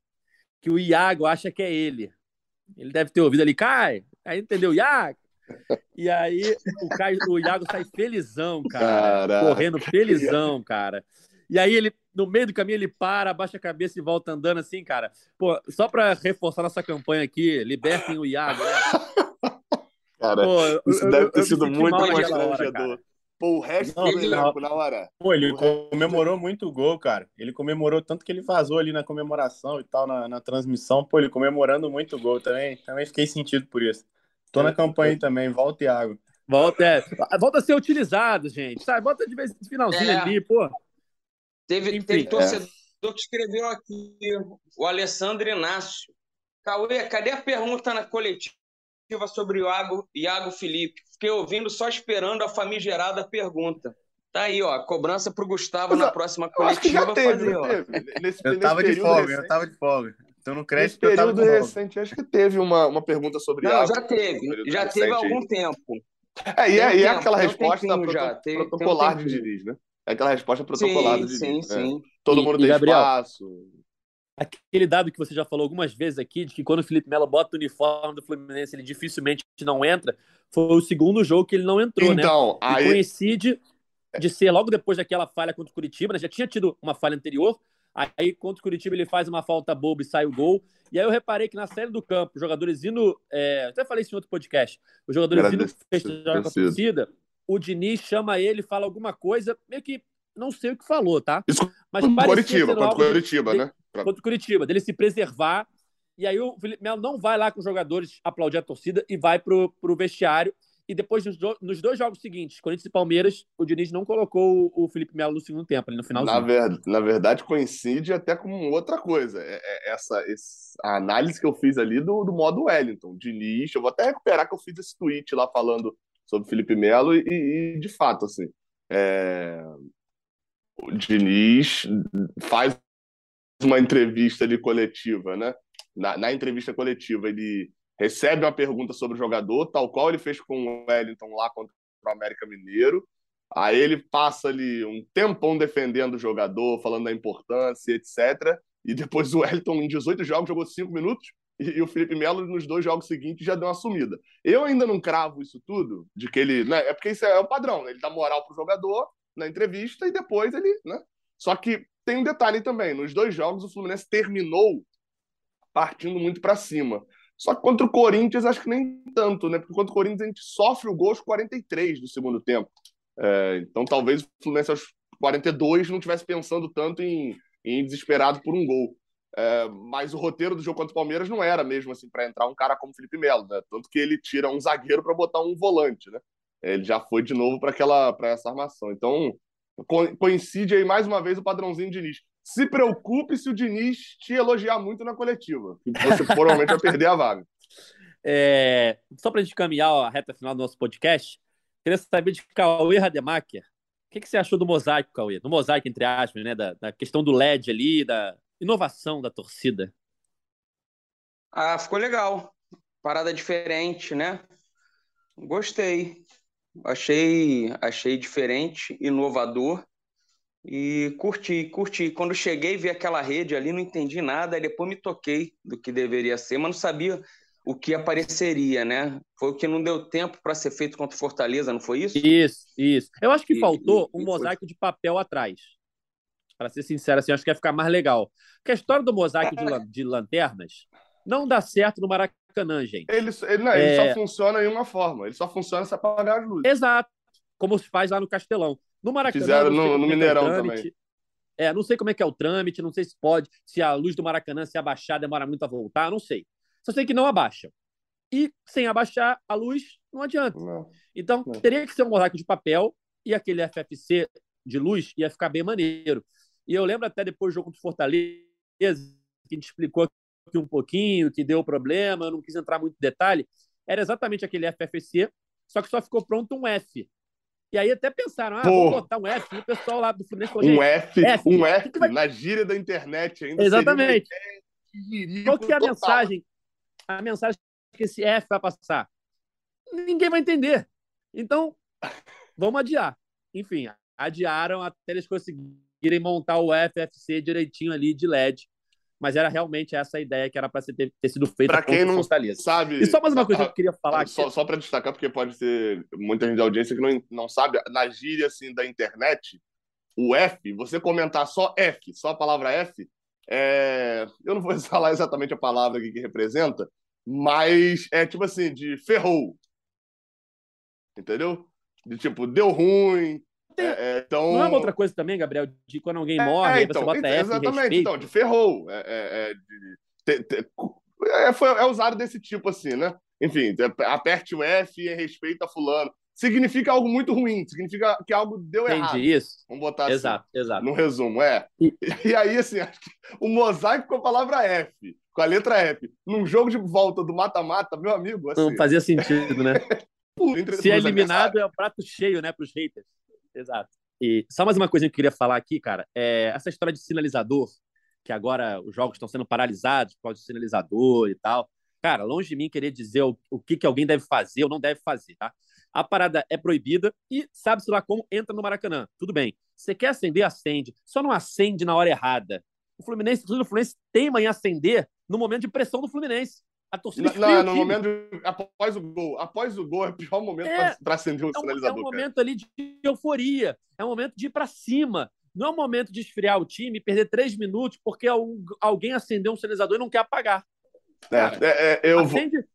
Speaker 2: que o Iago acha que é ele. Ele deve ter ouvido ali, Caio, aí entendeu, Iago. E aí o, Caio, o Iago sai felizão, cara. Caraca. Correndo felizão, cara. E aí ele, no meio do caminho, ele para, abaixa a cabeça e volta andando assim, cara. Pô, só para reforçar nossa campanha aqui, libertem o Iago. Né?
Speaker 4: Cara, Pô, isso eu, deve ter eu, sido muito constrangedor. Pô, o resto não, do elenco na hora.
Speaker 5: Pô, ele comemorou muito o gol, cara. Ele comemorou tanto que ele vazou ali na comemoração e tal, na, na transmissão. Pô, ele comemorando muito o gol também. Também fiquei sentido por isso. Tô na é, campanha é. também, volta, Thiago.
Speaker 2: Volta, é. Volta a ser utilizado, gente. Sabe? Volta de vez finalzinho é. ali, pô.
Speaker 3: Teve, Enfim, teve torcedor que escreveu aqui, o Alessandro Inácio. Cauê, cadê a pergunta na coletiva sobre o Iago, Iago Felipe? fiquei ouvindo só esperando a famigerada pergunta. Tá aí, ó, cobrança pro Gustavo Mas, na próxima coletiva
Speaker 4: teve, fazer, ó.
Speaker 5: Teve. Nesse, eu tava de folga, eu tava de folga. Então não
Speaker 4: Nesse período recente, acho que teve uma, uma pergunta sobre
Speaker 3: Não,
Speaker 4: água.
Speaker 3: já teve. Já teve há algum tempo.
Speaker 4: É, e é,
Speaker 3: Tem um
Speaker 4: e é
Speaker 3: tempo,
Speaker 4: aquela
Speaker 3: tem um
Speaker 4: resposta
Speaker 3: tempinho
Speaker 4: proto-
Speaker 3: já, tem- tem um
Speaker 4: protocolar de. Diniz, né? É aquela resposta protocolar do
Speaker 3: Sim,
Speaker 4: Diniz.
Speaker 3: sim,
Speaker 4: né?
Speaker 3: sim.
Speaker 4: Todo
Speaker 2: E-
Speaker 4: mundo
Speaker 2: e,
Speaker 4: tem
Speaker 2: Gabriel?
Speaker 4: espaço.
Speaker 2: Aquele dado que você já falou algumas vezes aqui, de que quando o Felipe Melo bota o uniforme do Fluminense, ele dificilmente não entra, foi o segundo jogo que ele não entrou, né?
Speaker 4: Então,
Speaker 2: E
Speaker 4: aí.
Speaker 2: coincide de ser logo depois daquela falha contra o Curitiba, né? Já tinha tido uma falha anterior. Aí contra o Curitiba ele faz uma falta boba e sai o gol. E aí eu reparei que na saída do campo, os jogadores indo. é, até falei isso em outro podcast. Os jogadores indo festejar com a
Speaker 4: torcida.
Speaker 2: O Diniz chama ele, fala alguma coisa, meio que não sei o que falou, tá?
Speaker 4: Isso
Speaker 2: Mas
Speaker 4: contra Curitiba, contra Curitiba,
Speaker 2: de-
Speaker 4: né?
Speaker 2: Contra Curitiba, dele se preservar. E aí o Felipe Melo não vai lá com os jogadores aplaudir a torcida e vai pro, pro vestiário. E depois, nos, do- nos dois jogos seguintes, Corinthians e Palmeiras, o Diniz não colocou o, o Felipe Melo no segundo tempo, ali no final.
Speaker 4: Na, ver- na verdade, coincide até com outra coisa. É- é essa, esse- a análise que eu fiz ali do, do modo Wellington, Diniz. Eu vou até recuperar que eu fiz esse tweet lá falando sobre Felipe Melo e, e, de fato, assim, é, o Diniz faz uma entrevista ali coletiva, né? Na, na entrevista coletiva, ele recebe uma pergunta sobre o jogador, tal qual ele fez com o Wellington lá contra o América Mineiro. Aí ele passa ali um tempão defendendo o jogador, falando da importância, etc. E depois o Wellington, em 18 jogos, jogou 5 minutos. E, o Felipe Melo, nos dois jogos seguintes, já deu uma sumida. Eu ainda não cravo isso tudo, de que ele. Né, é porque isso é o padrão, né? Ele dá moral pro jogador na entrevista e depois ele. Né? Só que tem um detalhe também: nos dois jogos, o Fluminense terminou partindo muito para cima. Só que contra o Corinthians, acho que nem tanto, né? Porque contra o Corinthians a gente sofre o gol aos 43 do segundo tempo. É, então talvez o Fluminense aos 42 não estivesse pensando tanto em, em desesperado por um gol. É, mas o roteiro do jogo contra o Palmeiras não era mesmo assim para entrar um cara como Felipe Melo, né? Tanto que ele tira um zagueiro para botar um volante, né? Ele já foi de novo para aquela para essa armação. Então co- coincide aí mais uma vez o padrãozinho de Diniz. Se preocupe se o Diniz te elogiar muito na coletiva. Você provavelmente vai perder a vaga.
Speaker 2: É, só para a gente caminhar a reta final do nosso podcast, queria saber de Cauê Rademacher. O que, que você achou do mosaico, Cauê? Do mosaico, entre aspas, né? Da, da questão do LED ali, da inovação da torcida.
Speaker 3: Ah, ficou legal. Parada diferente, né? Gostei. Achei, achei diferente, inovador e curti, curti. Quando cheguei, vi aquela rede ali, não entendi nada, aí depois me toquei do que deveria ser, mas não sabia o que apareceria, né? Foi o que não deu tempo para ser feito contra Fortaleza, não foi isso?
Speaker 2: Isso, isso. Eu acho que
Speaker 3: E-
Speaker 2: faltou
Speaker 3: e-
Speaker 2: um
Speaker 3: e foi-
Speaker 2: mosaico de papel atrás. Para ser sincero, assim, acho que ia ficar mais legal. Porque a história do mosaico de, lan- de lanternas não dá certo no Maracanã, gente.
Speaker 4: Ele, ele, não, ele
Speaker 2: É.
Speaker 4: só funciona em uma forma. Ele só funciona se apagar as luzes.
Speaker 2: Exato. Como se faz lá no Castelão. No Maracanã.
Speaker 4: Fizeram no- no
Speaker 2: é é
Speaker 4: Mineirão
Speaker 2: trâmite.
Speaker 4: também.
Speaker 2: É, não sei como é que é o trâmite, não sei se pode, se a luz do Maracanã, se abaixar, demora muito a voltar, não sei. Só sei que não abaixa. E sem abaixar a luz, não adianta.
Speaker 4: Não.
Speaker 2: Então,
Speaker 4: Não.
Speaker 2: teria que ser um mosaico de papel e aquele FFC de luz ia ficar bem maneiro. E eu lembro até depois do jogo contra o Fortaleza, que a gente explicou aqui um pouquinho, que deu problema, eu não quis entrar muito em detalhe. Era exatamente aquele FFC, só que só ficou pronto um F. E aí até pensaram, ah,
Speaker 4: Pô.
Speaker 2: vamos botar um F. E o pessoal lá do Fluminense falou,
Speaker 4: Um F,
Speaker 2: F.
Speaker 4: um F
Speaker 2: vai-
Speaker 4: na gíria da internet ainda.
Speaker 2: exatamente.
Speaker 4: um
Speaker 2: Qual que é a
Speaker 4: total.
Speaker 2: mensagem? A mensagem que esse F vai passar? Ninguém vai entender. Então, vamos adiar. Enfim, adiaram até eles conseguirem montar o FFC direitinho ali de LED. Mas era realmente essa a ideia que era para ter, ter sido feita
Speaker 4: Pra quem não
Speaker 2: Fortaleza.
Speaker 4: Sabe?
Speaker 2: E só mais uma coisa
Speaker 4: ah,
Speaker 2: que eu queria falar aqui.
Speaker 4: Só, só para destacar, porque pode ser muita gente da audiência que não, não sabe, na gíria assim, da internet, o F, você comentar só F, só a palavra F, é... eu não vou falar exatamente a palavra que representa, mas é tipo assim, de ferrou. Entendeu? De tipo, deu ruim.
Speaker 2: Tem-
Speaker 4: é, é, então...
Speaker 2: Não é uma outra coisa também, Gabriel, de quando alguém
Speaker 4: É,
Speaker 2: morre, aí
Speaker 4: então,
Speaker 2: você bota
Speaker 4: então,
Speaker 2: F
Speaker 4: exatamente,
Speaker 2: respeito.
Speaker 4: então, de ferrou. É, é, é, de- é, foi, é usado desse tipo assim, né? Enfim, é, aperte o F e respeita fulano. Significa algo muito ruim, significa que algo deu errado.
Speaker 2: Entendi isso.
Speaker 4: Vamos botar assim.
Speaker 2: Exato, exato.
Speaker 4: No resumo, é.
Speaker 2: E-
Speaker 4: E aí, assim, acho que o mosaico com a palavra F, com a letra F, num jogo de volta do mata-mata, meu amigo, assim,
Speaker 2: Não fazia sentido, né? Se é eliminado, é o prato cheio, né, para os haters. Exato. E só mais uma coisa que eu queria falar aqui, cara, é essa história de sinalizador. que agora os jogos estão sendo paralisados por causa do sinalizador e tal. Cara, longe de mim querer dizer o, o que, que alguém deve fazer ou não deve fazer, tá? A parada é proibida e sabe-se lá como entra no Maracanã. Tudo bem. Você quer acender, acende. Só não acende na hora errada. O Fluminense, o Fluminense teima em acender no momento de pressão do Fluminense. A torcida
Speaker 4: não, no momento após o gol. Após o gol é o pior momento é, para acender o é sinalizador.
Speaker 2: É um momento ali de euforia. É um momento de ir para cima. Não é um momento de esfriar o time, perder três minutos porque alguém acendeu um sinalizador e não quer apagar.
Speaker 4: É, Cara, é, é, eu
Speaker 2: acende vou...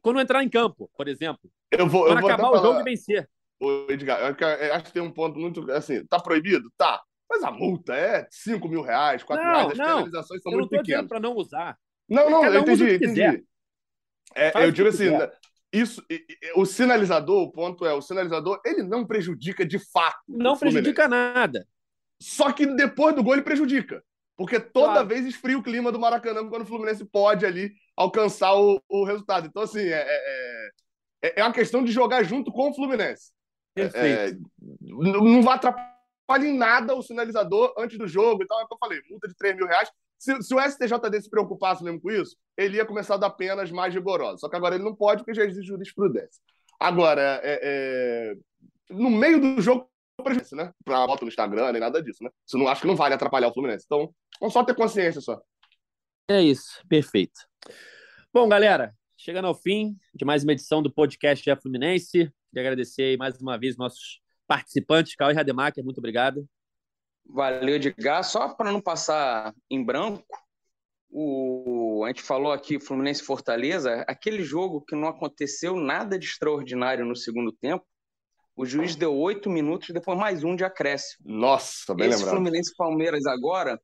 Speaker 2: quando entrar em campo, por exemplo.
Speaker 4: Eu vou,
Speaker 2: quando
Speaker 4: eu vou
Speaker 2: acabar o jogo e vencer.
Speaker 4: Ô, Edgar, acho que tem um ponto muito. Assim, tá proibido? Tá. Mas a multa é 5 mil reais, 4 não, reais. As não, penalizações são muito pequenas.
Speaker 2: para não usar.
Speaker 4: Não, não, eu entendi, entendi. É, eu digo assim, isso, o sinalizador, o ponto é, o sinalizador, ele não prejudica de fato.
Speaker 2: Não prejudica nada.
Speaker 4: Só que depois do gol ele prejudica. Porque toda claro. vez esfria o clima do Maracanã quando o Fluminense pode ali alcançar o, o resultado. Então, assim, é, é, é, é uma questão de jogar junto com o Fluminense.
Speaker 2: Perfeito. É,
Speaker 4: não vai atrapalhar em nada o sinalizador antes do jogo e tal. É o que eu falei, multa de 3 mil reais. Se, se, o STJD se preocupasse mesmo com isso, ele ia começar a dar penas mais rigorosas. Só que agora ele não pode, porque já existe jurisprudência. Agora, é, é, no meio do jogo, prejuízo, né? Pra foto no Instagram, nem nada disso, né? Isso não acho que não vale atrapalhar o Fluminense. Então, vamos só ter consciência só.
Speaker 2: É isso, perfeito. Bom, galera, chegando ao fim de mais uma edição do podcast Jeff Fluminense. Queria agradecer mais uma vez nossos participantes, Cauê Rademacher, muito obrigado.
Speaker 3: Valeu, Edgar. Só para não passar em branco, o, a gente falou aqui Fluminense Fortaleza, aquele jogo que não aconteceu nada de extraordinário no segundo tempo. O juiz deu oito minutos, depois mais um de acréscimo.
Speaker 4: Nossa, bem
Speaker 3: Esse
Speaker 4: lembrado.
Speaker 3: Fluminense Palmeiras agora,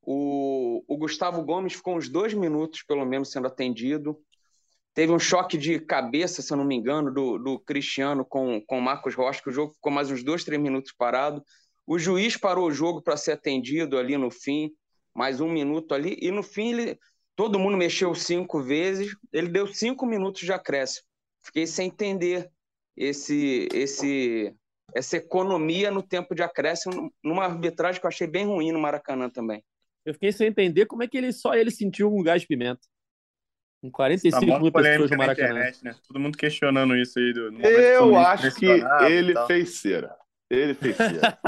Speaker 3: o, o Gustavo Gomes ficou uns dois minutos, pelo menos, sendo atendido. Teve um choque de cabeça, se eu não me engano, do, do Cristiano com o Marcos Rocha, que o jogo ficou mais uns dois, três minutos parado. O juiz parou o jogo para ser atendido ali no fim, mais um minuto ali, e no fim ele, todo mundo mexeu cinco vezes, ele deu cinco minutos de acréscimo. Fiquei sem entender esse, esse, essa economia no tempo de acréscimo, numa arbitragem que eu achei bem ruim no Maracanã também.
Speaker 2: Eu fiquei sem entender como é que ele só ele sentiu um gás de pimenta. Com 45 tá mil pessoas no Maracanã. Internet,
Speaker 5: né? Todo mundo questionando isso aí. Do,
Speaker 4: eu acho que ele fez cera. Ele fez cera.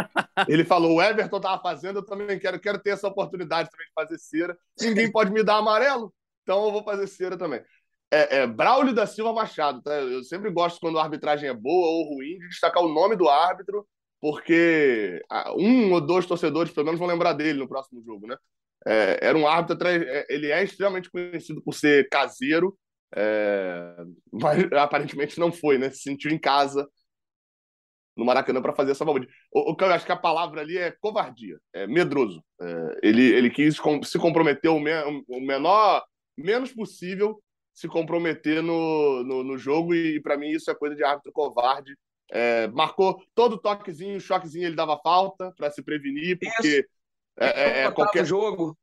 Speaker 4: ele falou: o Everton tava fazendo, eu também quero, quero ter essa oportunidade também de fazer cera. Ninguém pode me dar amarelo, então eu vou fazer cera também. É, é Braulio da Silva Machado, tá? Eu sempre gosto quando a arbitragem é boa ou ruim de destacar o nome do árbitro, porque um ou dois torcedores, pelo menos, vão lembrar dele no próximo jogo, né? É, era um árbitro, é, ele é extremamente conhecido por ser caseiro, é, mas aparentemente não foi, né? Se sentiu em casa no Maracanã para fazer essa balbúrdia. O, que eu acho que a palavra ali é covardia, é medroso. É, ele, ele quis com, se comprometer o, me, o, menor, menos possível se comprometer no, no, no jogo e, para mim isso é coisa de árbitro covarde. É, marcou todo toquezinho, choquezinho ele dava falta para se prevenir, porque
Speaker 3: é, é, é qualquer jogo.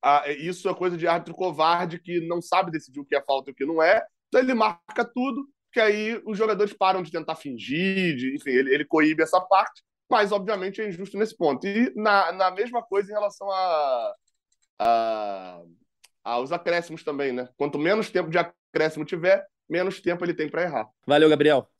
Speaker 4: Ah, é, isso é coisa de árbitro covarde que não sabe decidir o que é falta e o que não é. Então ele marca tudo que aí os jogadores param de tentar fingir, de, enfim, ele, ele coíbe essa parte, mas obviamente é injusto nesse ponto. E na, na mesma coisa em relação a, a, aos acréscimos também, né? Quanto menos tempo de acréscimo tiver, menos tempo ele tem para errar.
Speaker 2: Valeu, Gabriel.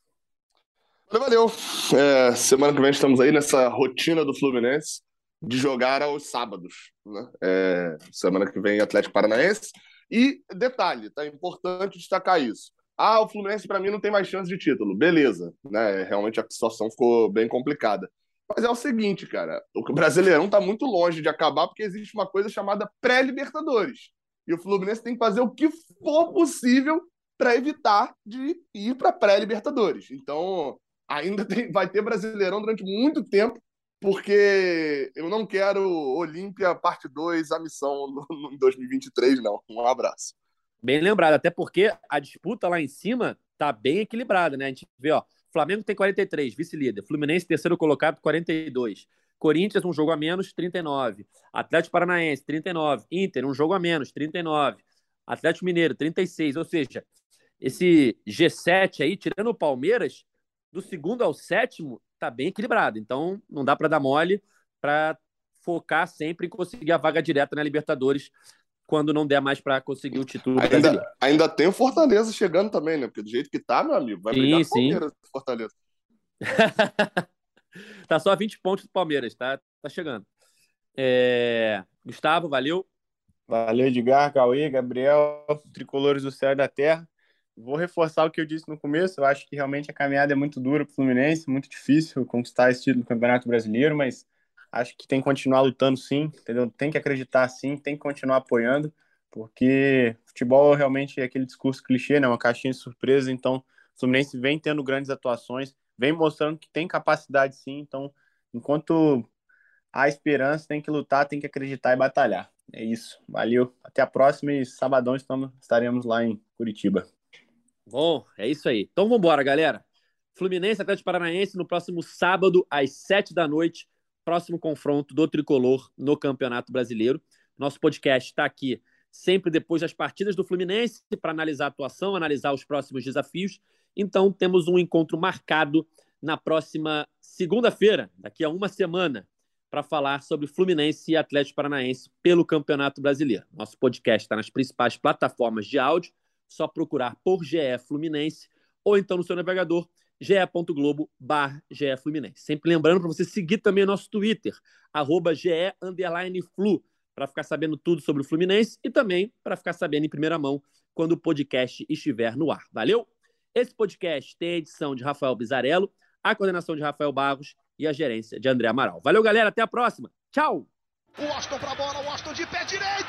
Speaker 4: Valeu. É, semana que vem estamos aí nessa rotina do Fluminense de jogar aos sábados. Né? É, semana que vem Atlético Paranaense. E detalhe, tá importante destacar isso. Ah, o Fluminense para mim não tem mais chance de título. Beleza, né? Realmente a situação ficou bem complicada. Mas é o seguinte, cara, o Brasileirão está muito longe de acabar porque existe uma coisa chamada pré-Libertadores. E o Fluminense tem que fazer o que for possível para evitar de ir para pré-Libertadores. Então, ainda tem, vai ter Brasileirão durante muito tempo, porque eu não quero Olímpia parte 2, a missão no 2023, não. Um abraço.
Speaker 2: Bem lembrado, até porque a disputa lá em cima tá bem equilibrada, né? A gente vê, ó, Flamengo tem 43, vice-líder. Fluminense, terceiro colocado, 42. Corinthians, um jogo a menos, 39. Atlético Paranaense, 39. Inter, um jogo a menos, 39. Atlético Mineiro, 36. Ou seja, esse G7 aí, tirando o Palmeiras, do segundo ao sétimo, tá bem equilibrado. Então, não dá para dar mole para focar sempre em conseguir a vaga direta na Libertadores quando não der mais para conseguir o título
Speaker 4: ainda, ainda tem o Fortaleza chegando também, né? Porque do jeito que tá, meu amigo, vai sim, brigar com o Palmeiras, Fortaleza.
Speaker 2: tá só 20 pontos do Palmeiras, tá, tá chegando. É... Gustavo, valeu.
Speaker 5: Valeu, Edgar, Cauê, Gabriel, tricolores do céu e da terra. Vou reforçar o que eu disse no começo. Eu acho que realmente a caminhada é muito dura para o Fluminense, muito difícil conquistar esse título do Campeonato Brasileiro, mas acho que tem que continuar lutando sim, entendeu? Tem que acreditar sim, tem que continuar apoiando, porque futebol realmente é aquele discurso clichê, né? Uma caixinha de surpresa, então o Fluminense vem tendo grandes atuações, vem mostrando que tem capacidade sim, então enquanto há esperança, tem que lutar, tem que acreditar e batalhar. É isso. Valeu. Até a próxima e sabadão estamos, estaremos lá em Curitiba.
Speaker 2: Bom, é isso aí. Então vamos embora, galera. Fluminense Atlético Paranaense no próximo sábado às sete da noite próximo confronto do tricolor no Campeonato Brasileiro. Nosso podcast está aqui sempre depois das partidas do Fluminense para analisar a atuação, analisar os próximos desafios. Então, temos um encontro marcado na próxima segunda-feira, daqui a uma semana, para falar sobre Fluminense e Atlético Paranaense pelo Campeonato Brasileiro. Nosso podcast está nas principais plataformas de áudio, só procurar por GE Fluminense ou então no seu navegador ge.globo barra Fluminense. Sempre lembrando para você seguir também o nosso Twitter, arroba Flu, para ficar sabendo tudo sobre o Fluminense e também para ficar sabendo em primeira mão quando o podcast estiver no ar. Valeu? Esse podcast tem a edição de Rafael Bizarello, a coordenação de Rafael Barros e a gerência de André Amaral. Valeu, galera. Até a próxima. Tchau! O Austin para a bola, o Austin de pé direito!